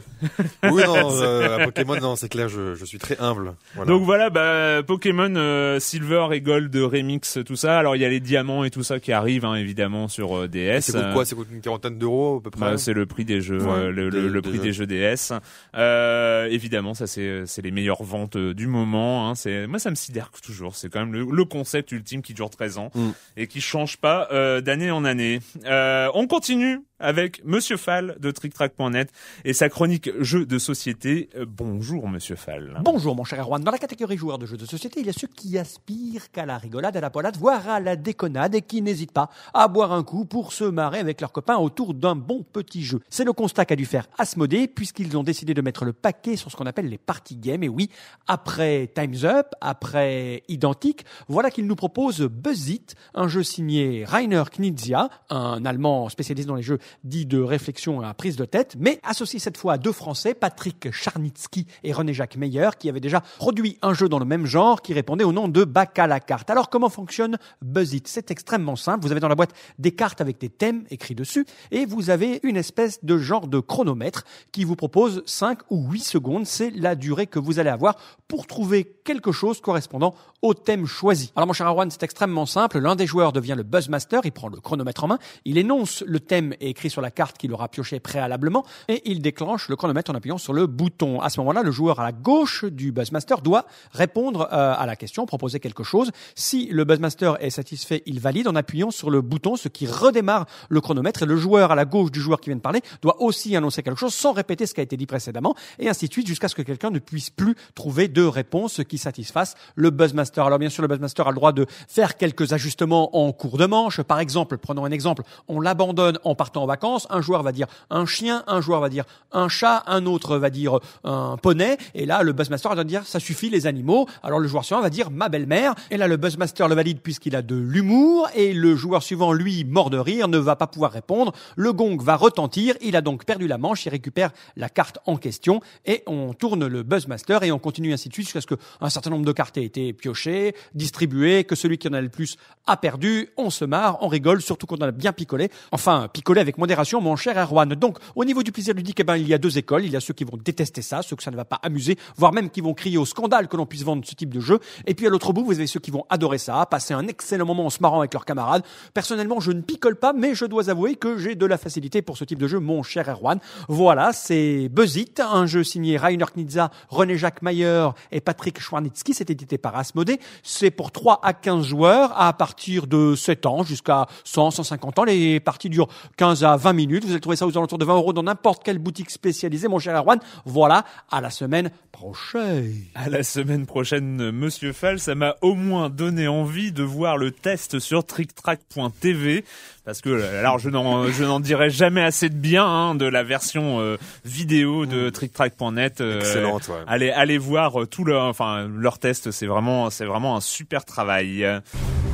Oui non, *laughs* euh, à Pokémon non, c'est clair, je, je suis très humble. Voilà. Donc voilà, bah, Pokémon euh, Silver et Gold Remix, tout ça. Alors il y a les diamants et tout ça qui arrivent hein, évidemment sur euh, DS. coûte quoi? Ça coûte une quarantaine d'euros à peu près? Bah, c'est le prix des jeux, Ouais, euh, le, le- des- le des prix jeux. des jeux DS. Euh, évidemment, ça c'est c'est les meilleures ventes euh, du moment. Hein. C'est moi ça me sidère toujours. C'est quand même le, le concept ultime qui dure 13 ans Mm. et qui change pas euh, d'année en année. Euh, on continue avec Monsieur Fall de TrickTrack.net et sa chronique jeux de société. Euh, bonjour Monsieur Fall. Bonjour mon cher Erwan. Dans la catégorie joueurs de jeux de société, il y a ceux qui aspirent qu'à la rigolade, à la poilade, voire à la déconnade et qui n'hésitent pas à boire un coup pour se marrer avec leurs copains autour d'un bon petit jeu. C'est le constat qu'a dû faire Asmodée puisqu'ils ont décidé de mettre le paquet sur ce qu'on appelle les party games. Et oui, après Time's Up, après Identique, voilà qu'ils nous proposent Buzz It, un jeu signé Rainer Knizia, un Allemand spécialisé dans les jeux dits de réflexion à prise de tête, mais associé cette fois à deux Français, Patrick Charnitsky et René-Jacques Meyer, qui avaient déjà produit un jeu dans le même genre qui répondait au nom de Bac la carte. Alors comment fonctionne Buzz It? C'est extrêmement simple. Vous avez dans la boîte des cartes avec des thèmes écrits dessus et vous avez une espèce de genre de chronomètre qui vous propose 5 ou 8 secondes. C'est la durée que vous allez avoir pour trouver quelque chose correspondant au thème choisi. Alors mon cher Arwan, c'est extrêmement simple. L'un des joueurs devient le Buzzmaster, il prend le chronomètre en main, il énonce le thème écrit sur la carte qu'il aura pioché préalablement et il déclenche le chronomètre en appuyant sur le bouton. À ce moment-là, le joueur à la gauche du Buzzmaster doit répondre euh, à la question, proposer quelque chose. Si le Buzzmaster est satisfait, il valide en appuyant sur le bouton, ce qui redémarre le chronomètre et le joueur à la gauche du joueur qui vient de parler doit aussi annoncer quelque chose sans répéter ce qui a été dit précédemment et ainsi de suite jusqu'à ce que quelqu'un ne puisse plus trouver de réponse qui satisfasse le Buzzmaster. Alors bien sûr, le Buzzmaster a le droit de faire quelques ajustements en cours de manche. Par exemple, prenons un exemple, on l'abandonne en partant vacances. Un joueur va dire un chien, un joueur va dire un chat, un autre va dire un poney. Et là, le Buzzmaster va dire ça suffit les animaux. Alors le joueur suivant va dire ma belle-mère. Et là, le Buzzmaster le valide puisqu'il a de l'humour. Et le joueur suivant, lui, mort de rire, ne va pas pouvoir répondre. Le gong va retentir. Il a donc perdu la manche. Il récupère la carte en question. Et on tourne le Buzzmaster et on continue ainsi de suite jusqu'à ce qu'un certain nombre de cartes aient été piochées, distribuées, que celui qui en a le plus a perdu. On se marre, on rigole, surtout qu'on en a bien picolé. Enfin, picolé avec modération, mon cher Erwan. Donc, au niveau du plaisir ludique, eh ben, il y a deux écoles. Il y a ceux qui vont détester ça, ceux que ça ne va pas amuser, voire même qui vont crier au scandale que l'on puisse vendre ce type de jeu. Et puis à l'autre bout, vous avez ceux qui vont adorer ça, passer un excellent moment en se marrant avec leurs camarades. Personnellement, je ne picole pas, mais je dois avouer que j'ai de la facilité pour ce type de jeu, mon cher Erwan. Voilà, c'est Buzz It, un jeu signé Rainer Knizia, René-Jacques Mayer et Patrick Schwarnitzky. C'est édité par Asmodée. C'est pour 3 à 15 joueurs à partir de 7 ans jusqu'à 100, 150 ans. Les parties durent 15 à 20 minutes. Vous allez trouver ça aux alentours de 20 euros dans n'importe quelle boutique spécialisée, mon cher Erwan. Voilà, à la semaine prochaine. À la semaine prochaine, Monsieur Fall, ça m'a au moins donné envie de voir le test sur tricktrack.tv parce que alors je n'en je n'en dirai jamais assez de bien hein, de la version euh, vidéo de tricktrack.net. Euh, Excellente, ouais. Allez allez voir euh, tout leur enfin leur test, c'est vraiment c'est vraiment un super travail.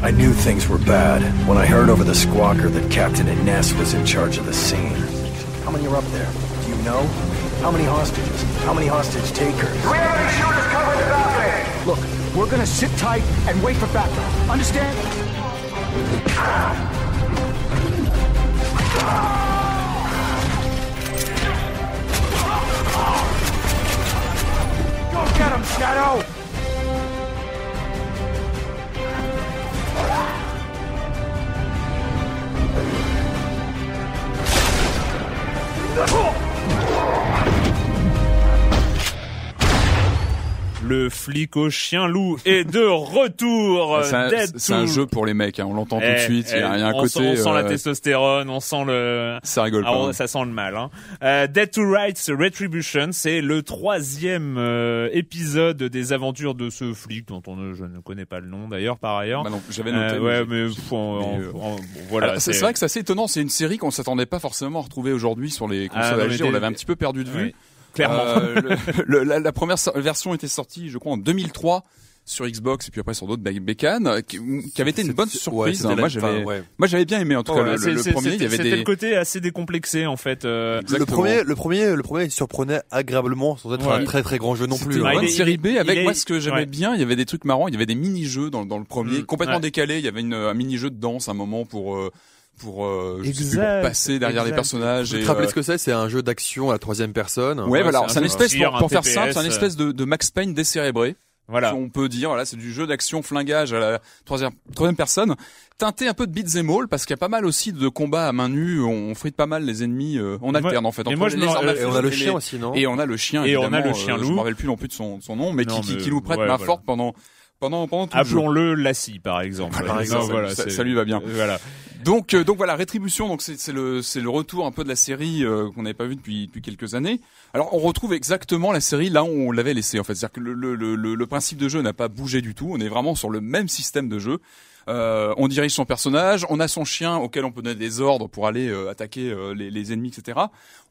I knew things were bad when I heard over the squawker that Captain Innes was in charge of the scene. How many are up there? Do you know? How many hostages? How many hostage takers? We have any shooters covering the balcony? Look, we're gonna sit tight and wait for backup. Understand? Shadow! Le flic au chien loup est de retour. *laughs* C'est un, c'est jeu pour les mecs, hein, on l'entend tout de Eh, suite. Il y a, il y a un eh, on côté. sent, on sent la euh, testostérone, on sent le. ça rigole Ah, pas. on- hein. ça sent le mal. Hein. Euh, Dead to Rights Retribution, c'est le troisième euh, épisode des aventures de ce flic dont on je ne connais pas le nom d'ailleurs par ailleurs. Bah non, j'avais noté. Ouais, mais pff, mais, voilà. Alors, c'est c'est vrai que c'est assez étonnant. C'est une série qu'on s'attendait pas forcément à retrouver aujourd'hui sur les Ah, consoles non, LG. mais On l'avait un petit peu perdu de vue. Clairement. Euh, le- *laughs* le- la, la première version était sortie, je crois, en 2003 sur Xbox et puis après sur d'autres bé- bécanes, qui, qui avait été une bonne surprise. ouais, hein. Moi, j'avais, ouais. moi, j'avais bien aimé en tout Ouais, cas le, premier. Il y avait des le côté assez décomplexé en fait. euh, Le premier, le premier, le premier, il surprenait agréablement sans être Ouais. un très très grand jeu non C'était plus. une hein. bonne il est- série B avec est- moi ce que j'aimais ouais. bien, il y avait des trucs marrants, il y avait des mini-jeux dans, dans le premier, Mm, complètement ouais. décalé, il y avait une, un mini-jeu de danse à un moment pour euh, pour, euh, je sais plus, Exact, pour passer derrière les personnages Je et te rappelle euh, ce que c'est? C'est un jeu d'action à la troisième personne. Ouais, voilà, c'est c'est un un espèce pour, un pour faire simple, c'est un euh. espèce de, de Max Payne décérébré. Voilà. Si on peut dire, voilà, c'est du jeu d'action flingage à la troisième, troisième personne, teinté un peu de beat'em all parce qu'il y a pas mal aussi de combats à main nue, on frite pas mal les ennemis, euh, on moi- alterne en fait. et entre moi, les armes à et on a le les- chien aussi, non? Et on a le chien, Et on a le chien euh, loup. Je me rappelle plus non plus de son, son nom, mais Non, qui, qui, qui nous prête ouais, main voilà. forte pendant pendant pendant tout. Appelons-le Lassie par exemple. Par Non, exemple, voilà, ça- c'est- ça lui va bien. Voilà. Donc, euh, donc voilà, rétribution. Donc c'est le c'est le retour un peu de la série euh, qu'on n'avait pas vu depuis depuis quelques années. Alors on retrouve exactement la série là où on l'avait laissé en fait. C'est-à-dire que le, le, le- le principe de jeu n'a pas bougé du tout. On est vraiment sur le même système de jeu. Euh, on dirige son personnage, on a son chien auquel on peut donner des ordres pour aller euh, attaquer euh, les, les ennemis, etc.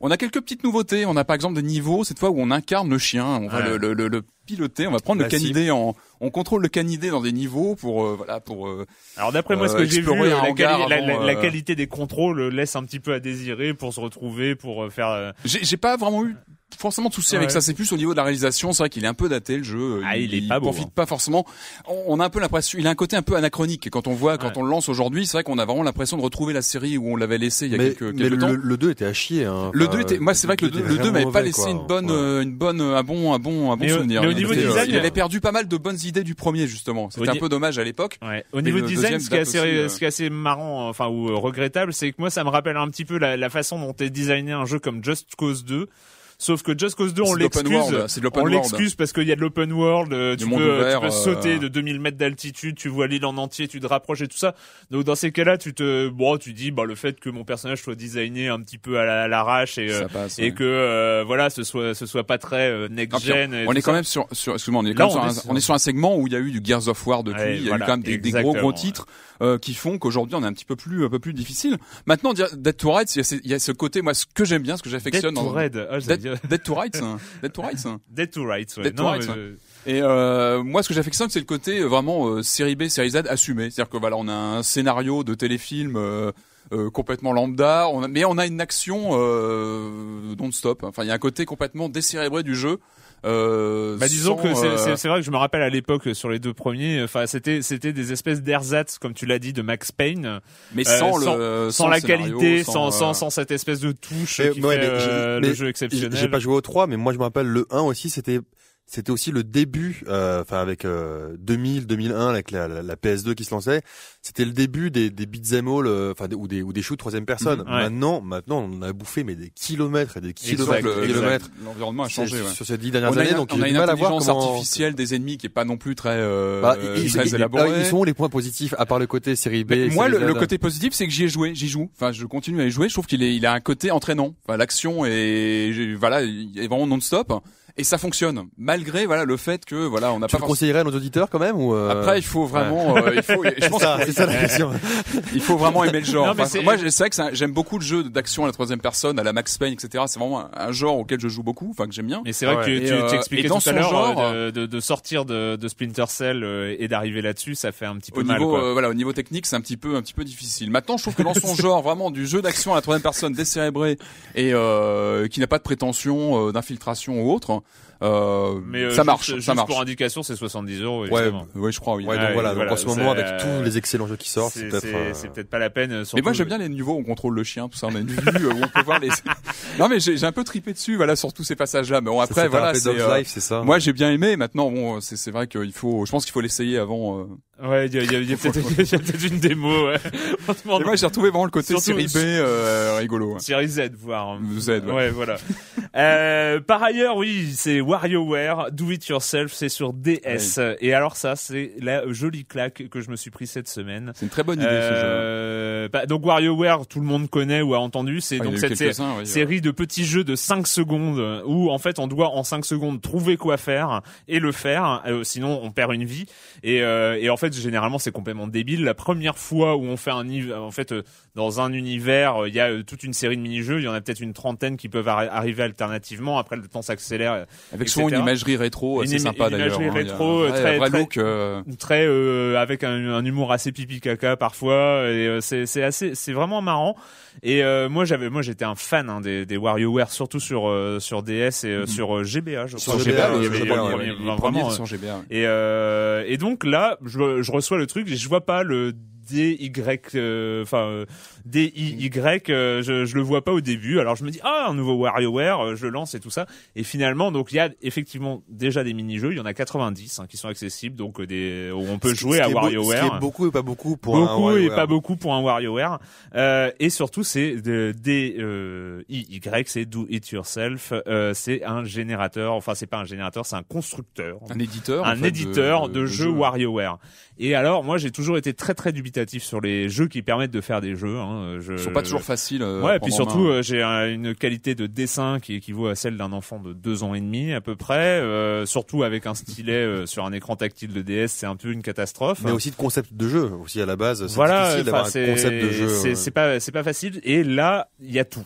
On a quelques petites nouveautés. On a par exemple des niveaux cette fois où on incarne le chien. On va Ouais. le, le, le- piloter. On va prendre le si. canidé en on contrôle le canidé dans des niveaux pour euh, voilà pour euh, Alors d'après moi, ce Euh, que j'ai vu, euh, la, la- la- euh, qualité des contrôles laisse un petit peu à désirer pour se retrouver, pour euh, faire. euh, j'ai pas vraiment eu forcément de soucis avec ça. C'est plus au niveau de la réalisation. C'est vrai qu'il est un peu daté le jeu. Ah, il est pas beau, profite hein. pas forcément. On, on a un peu l'impression. Il a un côté un peu anachronique. Quand on voit, quand Ouais. on le lance aujourd'hui, c'est vrai qu'on a vraiment l'impression de retrouver la série où on l'avait laissé il y a Mais, quelques, mais quelques temps. le, le 2 était à chier. Hein. Le Enfin, 2 était, moi c'est vrai que le 2, était le 2 vraiment m'avait pas laissé quoi. une bonne, Ouais. euh, une bonne, un bon, un bon, un bon Mais au- souvenir. mais au Il niveau avait- design, il avait perdu pas mal de bonnes idées du premier justement. C'était un peu dommage à l'époque. Ouais. Au niveau le design, deuxième ce qui est date assez, aussi, euh, ce qui est assez marrant, enfin ou euh, regrettable, c'est que moi, ça me rappelle un petit peu la, la façon dont est designé un jeu comme Just Cause 2. Sauf que Just Cause 2, on l'excuse. On l'excuse parce qu'il y a de l'open world, euh, tu peux, ouvert, tu peux euh, sauter de 2000 mètres d'altitude, tu vois l'île en entier, tu te rapproches et tout ça. Donc dans ces cas-là, tu te, bon, tu dis, bah le fait que mon personnage soit designé un petit peu à la- à l'arrache et euh, passe. et ouais. que euh, voilà, ce soit ce soit pas très next gen. on est quand même sur, sur on est, Là, quand même on sur est un, sur- un segment où il y a eu du Gears of War depuis, Ouais, il y a voilà, eu quand même des, des gros gros titres euh, qui font qu'aujourd'hui on est un petit peu plus un peu plus difficile. Maintenant Dead to Rights, il y a, ce- côté moi ce que j'aime bien, ce que Dead j'affectionne to dans Red. Ah, Dead, *laughs* Dead to Rights, hein. Dead to Rights. hein. Dead to Rights. Ouais. Dead to Non, Rights, mais ouais. je- Et euh, moi, ce que j'affectionne, c'est le côté euh, vraiment euh, série B, série Z assumé. C'est-à-dire que voilà, on a un scénario de téléfilm euh, complètement lambda, on a- mais on a une action non-stop. Enfin, il y a un côté complètement décérébré du jeu. Euh, Bah disons sans, que c'est- euh, c'est c'est vrai que je me rappelle à l'époque sur les deux premiers, enfin c'était c'était des espèces d'ersatz comme tu l'as dit de Max Payne, mais euh, sans, sans, le, sans la scénario, qualité, sans euh, sans, sans cette espèce de touche Mais- qui ouais, fait mais j'ai- euh, mais le jeu exceptionnel. j'ai pas joué au 3, mais moi je me rappelle le 1 aussi, c'était c'était aussi le début, euh, enfin avec euh, 2000, 2001, avec la, la, la PS2 qui se lançait, c'était le début des, des beat'em all, euh, enfin ou des ou des shoots troisième personne. Mhm, ouais. Maintenant, maintenant on a bouffé mais des kilomètres et des kilomètres, et des kilomètres L'environnement a changé. ouais. sur ces dix dernières On a, années, une- donc on a une intelligence comment. artificielle des ennemis qui est pas non plus très, euh, Bah, ils, très ils- élaborée. ils sont où les points positifs à part le côté série B Mais moi, série le, le côté positif, c'est que j'y ai joué, j'y joue. Enfin, je continue à y jouer. Je trouve qu'il est, il a un côté entraînant. Enfin, l'action est, j'ai- voilà, il est vraiment non-stop et ça fonctionne malgré voilà le fait que voilà, on n'a tu pas. le forcément- conseillerais à nos auditeurs quand même ou euh, Après, il faut vraiment, euh, il faut, *laughs* je c'est pense ça, c'est ça la question. il faut vraiment aimer le genre. Non, Enfin, moi, c'est vrai que c'est un- j'aime beaucoup le jeu d'action à la troisième personne, à la Max Payne, etc. C'est vraiment un, genre auquel je joue beaucoup, enfin que j'aime bien. Mais c'est vrai Ouais. que Et, tu, euh, tu expliquais et dans tout à son l'heure genre, euh, de, de, de sortir de, de Splinter Cell euh, et d'arriver là-dessus, ça fait un petit peu Au mal. niveau, quoi. euh, voilà, au niveau technique, c'est un petit peu, un petit peu difficile. Maintenant, je trouve que dans son *laughs* genre, vraiment du jeu d'action à la troisième personne, décérébré et euh, qui n'a pas de prétention euh, d'infiltration ou autre, euh, Mais euh, ça juste- marche, juste ça marche. pour indication, c'est 70 euros. Ouais. Oui, je crois, oui. Ouais, Ouais, donc voilà, donc en ce moment avec euh, tous les excellents jeux qui sortent, c'est peut-être euh, pas la peine. Mais moi j'aime bien les niveaux où on contrôle le chien, tout ça. On a une vue où on peut voir les. *laughs* non mais j'ai un peu tripé dessus, voilà, sur tous ces passages-là. Mais bon après voilà, c'est. Dog's euh, Life, c'est ça. Moi j'ai bien aimé. Maintenant bon, c'est c'est vrai qu'il faut. Je pense qu'il faut l'essayer avant. Ouais, il y a, y a- *laughs* y a peut-être une démo. Ouais. *laughs* Et moi j'ai retrouvé vraiment le côté série B euh, rigolo. Série Z, voire. Z, ouais. Ouais, voilà. euh, par ailleurs, oui, c'est WarioWare, Do It Yourself, c'est sur DS. Et alors ça, c'est la jolie claque que je me suis pris cette semaine. C'est une très bonne idée ce jeu. Euh, bah, donc WarioWare, tout le monde connaît ou a entendu. C'est Ah, donc cette sé- quelques-uns, oui, série de petits jeux de 5 secondes où en fait on doit en 5 secondes trouver quoi faire et le faire. Euh, sinon on perd une vie. Et, euh, et en fait généralement c'est complètement débile. La première fois où on fait un en fait euh, dans un univers, euh, il y a euh, toute une série de mini-jeux. Il y en a peut-être une trentaine qui peuvent arri- arriver alternativement. Après le temps s'accélère. Avec souvent une imagerie rétro, Une im- sympa une d'ailleurs. imagerie hein. Il y a rétro, un vrai, très- vrai très- look. euh, très euh, avec un, un humour assez pipi caca parfois et c'est assez c'est vraiment marrant et euh, moi j'avais moi j'étais un fan hein, des des WarioWare surtout sur sur DS et sur GBA je crois sur GBA, les premiers vraiment, GBA. et et donc là je, je reçois le truc je vois pas le DY euh, enfin euh, DIY euh, je je le vois pas au début alors je me dis ah un nouveau WarioWare euh, je lance et tout ça et finalement donc il y a effectivement déjà des mini-jeux il y en a 90 hein, qui sont accessibles donc des où on peut jouer à WarioWare beaucoup et pas beaucoup pour un beaucoup et WarioWare. pas beaucoup pour un WarioWare. Euh, et surtout, c'est des euh, IY, c'est Do It Yourself. Euh, c'est un générateur. Enfin, c'est pas un générateur, c'est un constructeur. Un éditeur. en un fait, éditeur de, jeux WarioWare. Et alors, moi, j'ai toujours été très très dubitatif sur les jeux qui permettent de faire des jeux. Hein. Je, Ils sont pas toujours faciles. euh, Ouais, et puis surtout, euh, j'ai un- une qualité de dessin qui équivaut à celle d'un enfant de deux ans et demi à peu près. Euh, surtout avec un stylet euh, sur un écran tactile de DS, c'est un peu une catastrophe. Mais aussi de concept de jeu aussi à la base. C'est voilà, difficile d'avoir enfin, un c'est concept de jeu. c'est c'est pas c'est pas facile. Et là, il y a tout.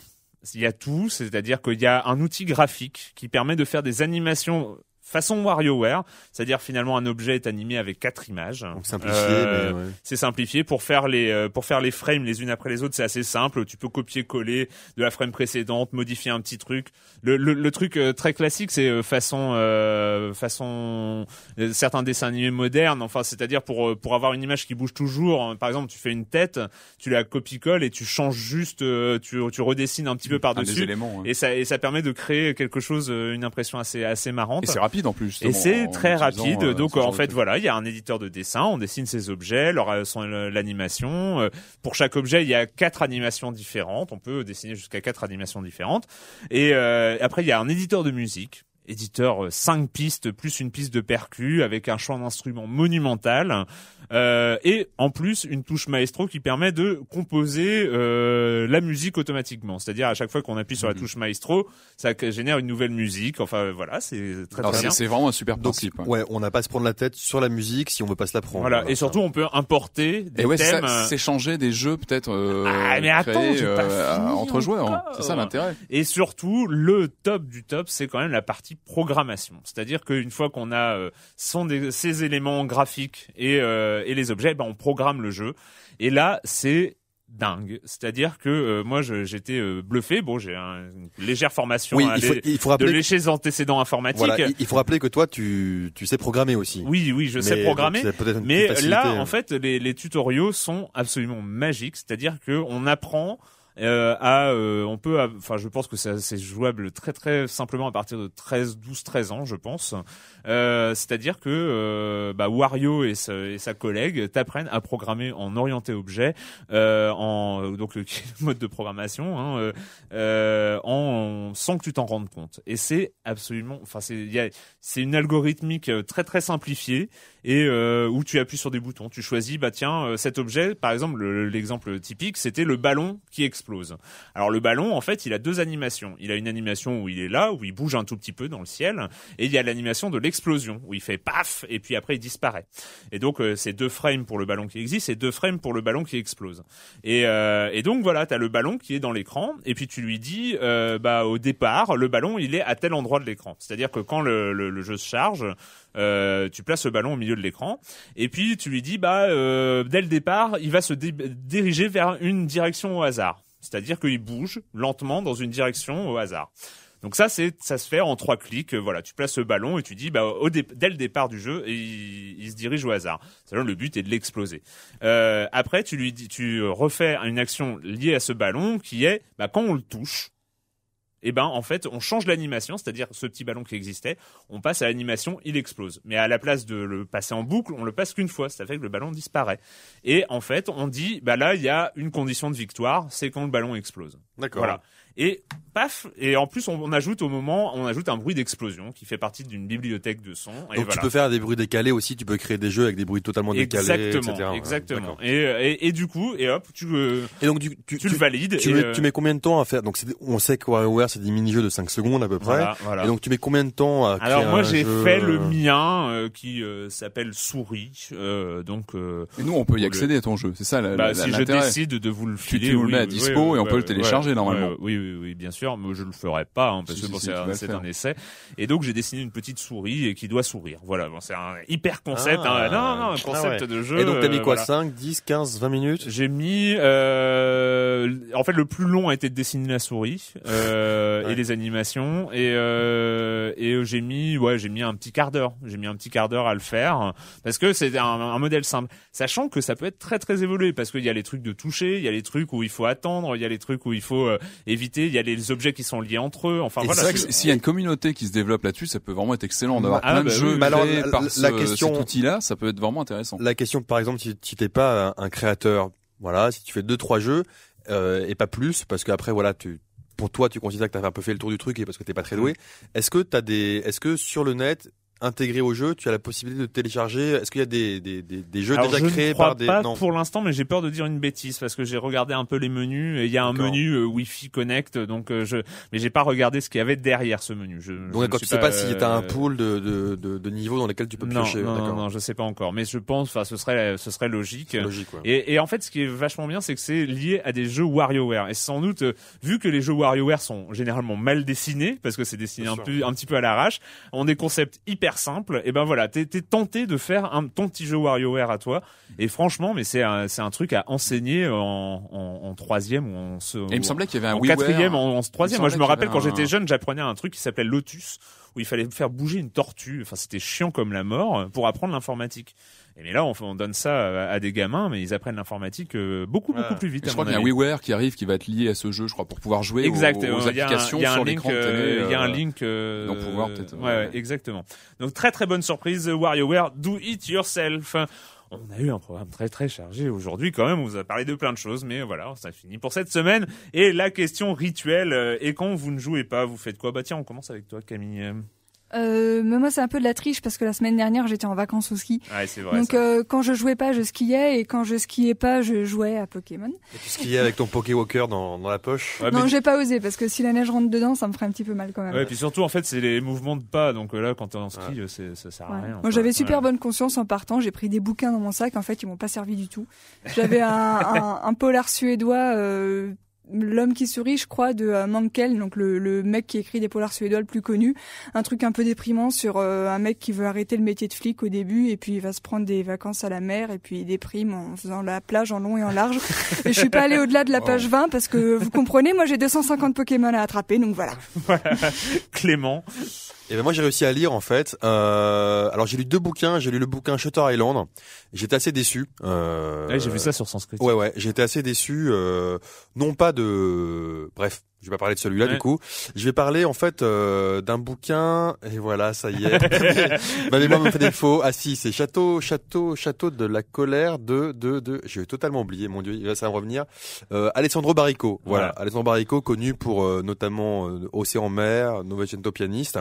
Il y a tout, c'est-à-dire qu'il y a un outil graphique qui permet de faire des animations façon WarioWare, c'est-à-dire finalement un objet est animé avec quatre images. Donc simplifié, Euh, ouais. c'est simplifié pour faire les euh, pour faire les frames les unes après les autres c'est assez simple tu peux copier coller de la frame précédente modifier un petit truc le le, le truc euh, très classique c'est euh, façon euh, façon certains dessins animés modernes enfin c'est-à-dire pour pour avoir une image qui bouge toujours hein, par exemple tu fais une tête tu la copie colle et tu changes juste tu tu redessines un petit peu par des dessus éléments. ouais. et ça et ça permet de créer quelque chose une impression assez assez marrante Et c'est rapide en plus. et c'est très rapide. euh, Donc en fait voilà, il y a un éditeur de dessin, on dessine ses objets, leur euh, son euh, l'animation. Pour chaque objet, il y a quatre animations différentes. On peut dessiner jusqu'à quatre animations différentes. Et euh, après, il y a un éditeur de musique. Éditeur euh, cinq pistes plus une piste de percu avec un champ d'instruments monumental euh, et en plus une touche maestro qui permet de composer euh, la musique automatiquement. C'est-à-dire à chaque fois qu'on appuie sur la Mhm. touche maestro, ça génère une nouvelle musique. Enfin voilà, c'est très très c'est bien. c'est vraiment un super Donc, principe. ouais. ouais, on n'a pas à se prendre la tête sur la musique si on veut pas se la prendre. Voilà. Et surtout, on peut importer des Et ouais, thèmes. ça, c'est changer des jeux peut-être euh, Ah, mais attends, créés, pas euh, fini entre joueurs. hein. C'est ça l'intérêt. Et surtout, le top du top, c'est quand même la partie programmation. C'est-à-dire qu'une fois qu'on a euh, son ces éléments graphiques et, euh, et les objets, ben on programme le jeu. Et là, c'est dingue. C'est-à-dire que euh, moi, j'étais euh, bluffé. Bon, j'ai un- une légère formation Oui, à il faut, il faut de rappeler. léchers antécédents informatiques. Voilà, il- faut rappeler que toi, tu, tu sais programmer aussi. Oui, oui, je sais programmer. Mais là, hein. en fait, les, les tutoriaux sont absolument magiques. C'est-à-dire que on apprend euh, à, euh, on peut, enfin, je pense que c'est jouable très très simplement à partir de 13, 12, 13 ans, je pense. Euh, C'est-à-dire que euh, bah, Wario et sa, et sa collègue t'apprennent à programmer en orienté objet, euh, en donc le *laughs* mode de programmation, hein, euh, euh, en sans que tu t'en rendes compte. Et c'est absolument, enfin, c'est une algorithmique euh, très très simplifiée et euh, où tu appuies sur des boutons, tu choisis bah tiens euh, cet objet par exemple le- l'exemple typique c'était le ballon qui explose. Alors le ballon en fait il a deux animations. Il a une animation où il est là où il bouge un tout petit peu dans le ciel et il y a l'animation de l'explosion où il fait paf et puis après il disparaît. Et donc euh, c'est deux frames pour le ballon qui existe et deux frames pour le ballon qui explose. Et, euh, et donc voilà, tu as le ballon qui est dans l'écran et puis tu lui dis euh, bah au départ le ballon il est à tel endroit de l'écran. C'est-à-dire que quand le- le jeu se charge, euh, tu places le ballon au milieu de l'écran et puis tu lui dis bah euh, dès le départ il va se diriger vers une direction au hasard. C'est-à-dire qu'il bouge lentement dans une direction au hasard. Donc ça, c'est ça se fait en trois clics. Euh, Voilà, tu places le ballon et tu dis, bah, au dès le départ du jeu, il, se dirige au hasard. C'est-à-dire le but est de l'exploser. Après, tu lui dis, tu refais une action liée à ce ballon qui est, bah, quand on le touche, eh ben en fait on change l'animation, c'est-à-dire ce petit ballon qui existait, on passe à l'animation, il explose. Mais à la place de le passer en boucle, on le passe qu'une fois, ça fait que le ballon disparaît. Et en fait on dit bah là il y a une condition de victoire, c'est quand le ballon explose. D'accord. Voilà. Et paf, et en plus on, on ajoute au moment, on ajoute un bruit d'explosion qui fait partie d'une bibliothèque de sons. Et Donc voilà. tu peux faire des bruits décalés aussi, tu peux créer des jeux avec des bruits totalement décalés, Exactement, etc. exactement. D'accord. Et, et, et du coup, et hop, tu, euh, Et donc du, tu, tu, le valides. tu et, mets, euh, tu mets combien de temps à faire? Donc c'est des- on sait que WarioWare c'est des mini-jeux de 5 secondes à peu près. voilà, voilà. Et donc tu mets combien de temps à créer Alors moi j'ai jeu, fait le euh, mien euh, qui euh, s'appelle Souris, euh, donc euh, Et nous, on peut y accéder à ton jeu. C'est ça la- bah, la- si je décide de vous le Tu- filer, tu nous le mets à dispo oui, et on peut le télécharger, ouais, normalement. oui, oui, oui, bien sûr, mais je le ferai pas hein, parce Si, que bon, si, c'est un, essai. Et donc j'ai dessiné une petite souris et qui doit sourire. Voilà, bon, c'est un hyper concept. Ah, hein. Non, non, un ah concept ouais. de jeu. Et donc t'as mis euh, quoi voilà. 5, 10, 15, 20 minutes? J'ai mis, euh, en fait, le plus long a été de dessiner la souris euh, *laughs* Ouais. et les animations, et euh, et j'ai mis, ouais, j'ai mis un petit quart d'heure. J'ai mis un petit quart d'heure à le faire parce que c'est un, un modèle simple, sachant que ça peut être très très évolué parce qu'il y a les trucs de toucher, il y a les trucs où il faut attendre, il y a les trucs où il faut euh, éviter, il y a les objets qui sont liés entre eux. Enfin Et voilà. C'est vrai que s'il y a une communauté qui se développe là-dessus, ça peut vraiment être excellent d'avoir Ah, plein bah de jeux. Mais alors, la- par la ce- question- cet outil-là, ça peut être vraiment intéressant. La question par exemple si tu t'es pas un, un créateur, voilà, si tu fais deux trois jeux euh, et pas plus parce qu'après voilà, tu pour toi tu considères que tu as un peu fait le tour du truc et parce que t'es pas très doué, est-ce que t'as des est-ce que sur le net intégré au jeu, tu as la possibilité de télécharger Est-ce qu'il y a des, des, des, des jeux Alors, déjà je créés ne crois par des pas non pour l'instant, mais j'ai peur de dire une bêtise parce que j'ai regardé un peu les menus et il y a un menu euh, Wi-Fi Connect, donc euh, je, mais j'ai pas regardé ce qu'il y avait derrière ce menu. Je, je Donc tu sais pas si euh, t'as un pool de, de, de, de niveaux dans lesquels tu peux Non, piocher. non, non, non, je sais pas encore, mais je pense, enfin, ce serait, ce serait logique. Logique. Ouais. Et, et en fait, ce qui est vachement bien, c'est que c'est lié à des jeux WarioWare. Et sans doute, euh, vu que les jeux WarioWare sont généralement mal dessinés, parce que c'est dessiné Bien un, sûr. peu, un petit peu à l'arrache, ont des concepts hyper simples, et ben voilà, t'es t'es tenté de faire un, ton petit jeu WarioWare à toi. Et franchement, mais c'est un, c'est un truc à enseigner en, en, en troisième ou en, se- Et il me semblait qu'il y avait un en quatrième, en, en troisième. Moi, je me rappelle quand j'étais un- jeune, j'apprenais un truc qui s'appelait Lotus, où il fallait faire bouger une tortue. Enfin, c'était chiant comme la mort pour apprendre l'informatique. Et mais là, on, on donne ça à, à des gamins, mais ils apprennent l'informatique euh, beaucoup, beaucoup plus vite. Je crois qu'il y a un. WiiWare qui arrive qui va être lié à ce jeu, je crois, pour pouvoir jouer aux- Exactement. aux, Il y a un- applications sur l'écran euh. Il y a un euh, link. euh, d'en pouvoir peut-être, Ouais, exactement. Donc très très bonne surprise. WarioWare, do it yourself. On a eu un programme très très chargé aujourd'hui quand même. On vous a parlé de plein de choses, mais voilà, ça finit pour cette semaine. Et la question rituelle. euh, Et quand vous ne jouez pas, vous faites quoi? Bah tiens, on commence avec toi, Camille. Euh, mais moi, c'est un peu de la triche parce que la semaine dernière, j'étais en vacances au ski. Ouais, c'est vrai. Donc, euh, quand je jouais pas, je skiais et quand je skiais pas, je jouais à Pokémon. Et y a avec ton Pokéwalker dans, dans la poche. Ouais, non, mais- j'ai pas osé parce que si la neige rentre dedans, ça me ferait un petit peu mal quand même. Ouais, puis surtout en fait c'est les mouvements de pas donc euh, là quand t'es en ski euh, ça sert à rien. Moi, j'avais super bonne conscience en partant. J'ai pris des bouquins dans mon sac. En fait, ils m'ont pas servi du tout. J'avais un, *laughs* un, un polar suédois euh, L'homme qui sourit, je crois, de euh, Mankel, donc le, le mec qui écrit des polars suédois le plus connu. Un truc un peu déprimant sur euh, un mec qui veut arrêter le métier de flic au début et puis il va se prendre des vacances à la mer et puis il déprime en faisant la plage en long et en large. *laughs* et je suis pas allée au-delà de la page 20 parce que vous comprenez, moi j'ai 250 Pokémon à attraper, donc voilà. *laughs* Clément. Et ben moi j'ai réussi à lire en fait. Euh, alors j'ai lu deux bouquins. J'ai lu le bouquin Shutter Island. J'étais assez déçu. Euh, Ouais, j'ai vu ça sur Sens Critique. Ouais ouais, j'étais assez déçu. Euh, non pas de. Bref, je vais pas parler de celui-là Ouais. du coup. Je vais parler en fait euh, d'un bouquin. Et voilà, ça y est. *laughs* Ma mémoire me fait défaut. Ah si, c'est Château, Château, Château de la colère de de de. J'ai totalement oublié. Mon Dieu, il va ça revenir. Euh, Alessandro Barrico. Voilà, Voilà. Alessandro Barrico, connu pour euh, notamment euh, Océan Mer, Novecento pianiste.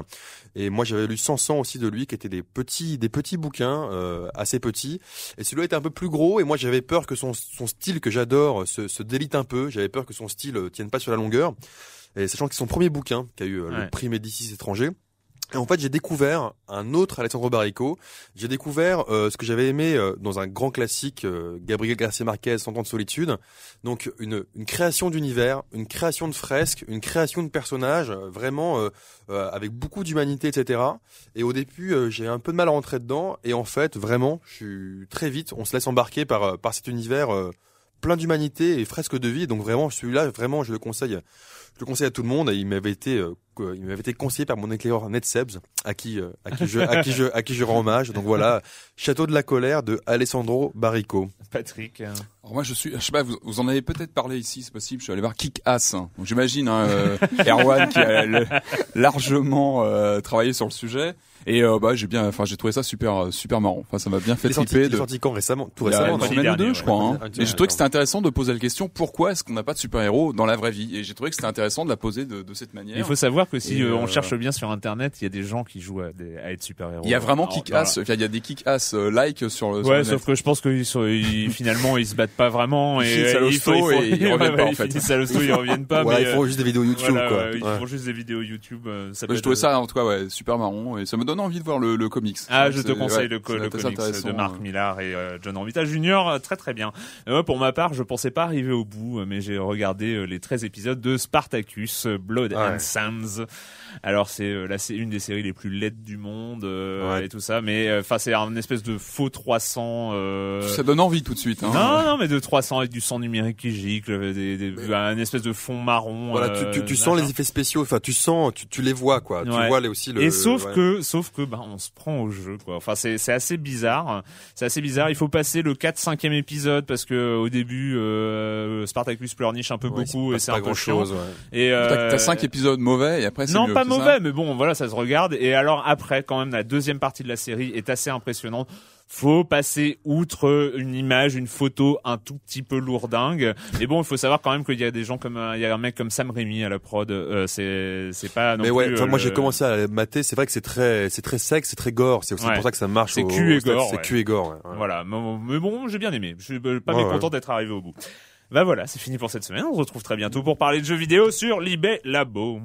Et moi, j'avais lu 100 aussi de lui, qui étaient des petits, des petits bouquins, euh, assez petits. Et celui-là était un peu plus gros. Et moi, j'avais peur que son, son style que j'adore se, se délite un peu. J'avais peur que son style euh, tienne pas sur la longueur. Et sachant que c'est son premier bouquin, qui a eu euh, Ouais. le prix Médicis étranger. Et en fait, j'ai découvert un autre Alessandro Barrico. J'ai découvert euh, ce que j'avais aimé euh, dans un grand classique, euh, Gabriel Garcia Marquez, Cent ans de solitude. Donc, une, une création d'univers, une création de fresques, une création de personnages, vraiment avec beaucoup d'humanité, etc. Et au début, j'ai un peu de mal à rentrer dedans. Et en fait, vraiment, je suis très vite, on se laisse embarquer par par cet univers plein d'humanité et fresque de vie. Donc vraiment, celui-là, vraiment, je le conseille. Je le conseille à tout le monde. Il m'avait été, euh, il m'avait été conseillé par mon éclaireur NetSebs, à qui, euh, à qui je, à qui je, à qui je rends hommage. Donc voilà, Château de la colère de Alessandro Barrico. Patrick. Alors moi je suis, je sais pas, vous, vous en avez peut-être parlé ici, c'est possible. Je suis allé voir Kick Ass. hein. Donc j'imagine hein, euh, *laughs* Erwan qui a le- largement euh, travaillé sur le sujet. Et euh, bah j'ai bien, enfin j'ai trouvé ça super, super marrant. Enfin ça m'a bien fait triper. il est de- sorti quand récemment? Tout récemment. une semaine ou deux, ouais. je crois. Hein. Et j'ai trouvé que c'était intéressant de poser la question pourquoi est-ce qu'on n'a pas de super-héros dans la vraie vie? Et j'ai trouvé que c'était intéressant de la poser de, de cette manière. Il faut savoir que si Et, euh, on euh, cherche bien sur internet, il y a des gens qui jouent à, des- à être super-héros. Il y a vraiment Alors, kick-ass, enfin, il y a des kick-ass euh, like sur le. Ouais, sauf net. que je pense qu'ils sont, ils, finalement, ils se battent pas vraiment Ils et ils *laughs* reviennent pas, en ils fait. ils reviennent pas. Ils font juste des vidéos YouTube, voilà, quoi. ouais, Ils Ouais. font juste des vidéos YouTube. euh, Bah, je trouvais ça en tout cas ouais, super marrant et ça me donne envie de voir le, le comics. Ah, je te conseille le, comics de Marc euh. Millar et John Romita Jr. Très très bien. Pour ma part, je pensais pas arriver au bout, mais j'ai regardé les 13 épisodes de Spartacus, Blood and Sands. Alors c'est euh, là c'est une des séries les plus laides du monde euh, Ouais. et tout ça, mais euh, enfin c'est un espèce de faux 300. euh, Ça donne envie tout de suite. Hein. Non, non, mais de 300 avec du sang numérique qui gicle, des, des, un espèce de fond marron. Voilà, tu, tu, tu sens les effets spéciaux. Enfin, tu sens, tu, tu les vois, quoi. Tu vois les aussi le. Et sauf ouais. que, sauf que, bah, on se prend au jeu, quoi. Enfin, c'est, c'est assez bizarre. C'est assez bizarre. Il faut passer le 4 5 e épisode parce que au début, euh, Spartacus pleurniche un peu Ouais, beaucoup et c'est un pas peu chiant. grand-chose, ouais. Et euh, t'as cinq épisodes mauvais et après c'est non, mieux, pas mauvais, mais bon, voilà, ça se regarde. Et alors après, quand même, la deuxième partie de la série est assez impressionnante. Faut passer outre une image, une photo un tout petit peu lourdingue. Et bon, il faut savoir quand même qu'il y a des gens comme, euh, il y a un mec comme Sam Raimi à la prod. Euh, c'est, c'est pas non Mais ouais, plus, enfin, euh, moi j'ai le- commencé à mater. C'est vrai que c'est très, c'est très sec, c'est très gore. C'est aussi Ouais. pour ça que ça marche. C'est au- cul et gore, C'est ouais. cul et gore. Voilà, mais mais bon, j'ai bien aimé. Je suis euh, pas Ouais, mécontent ouais. d'être arrivé au bout. Bah voilà, c'est fini pour cette semaine. On se retrouve très bientôt pour parler de jeux vidéo sur Libé Labo.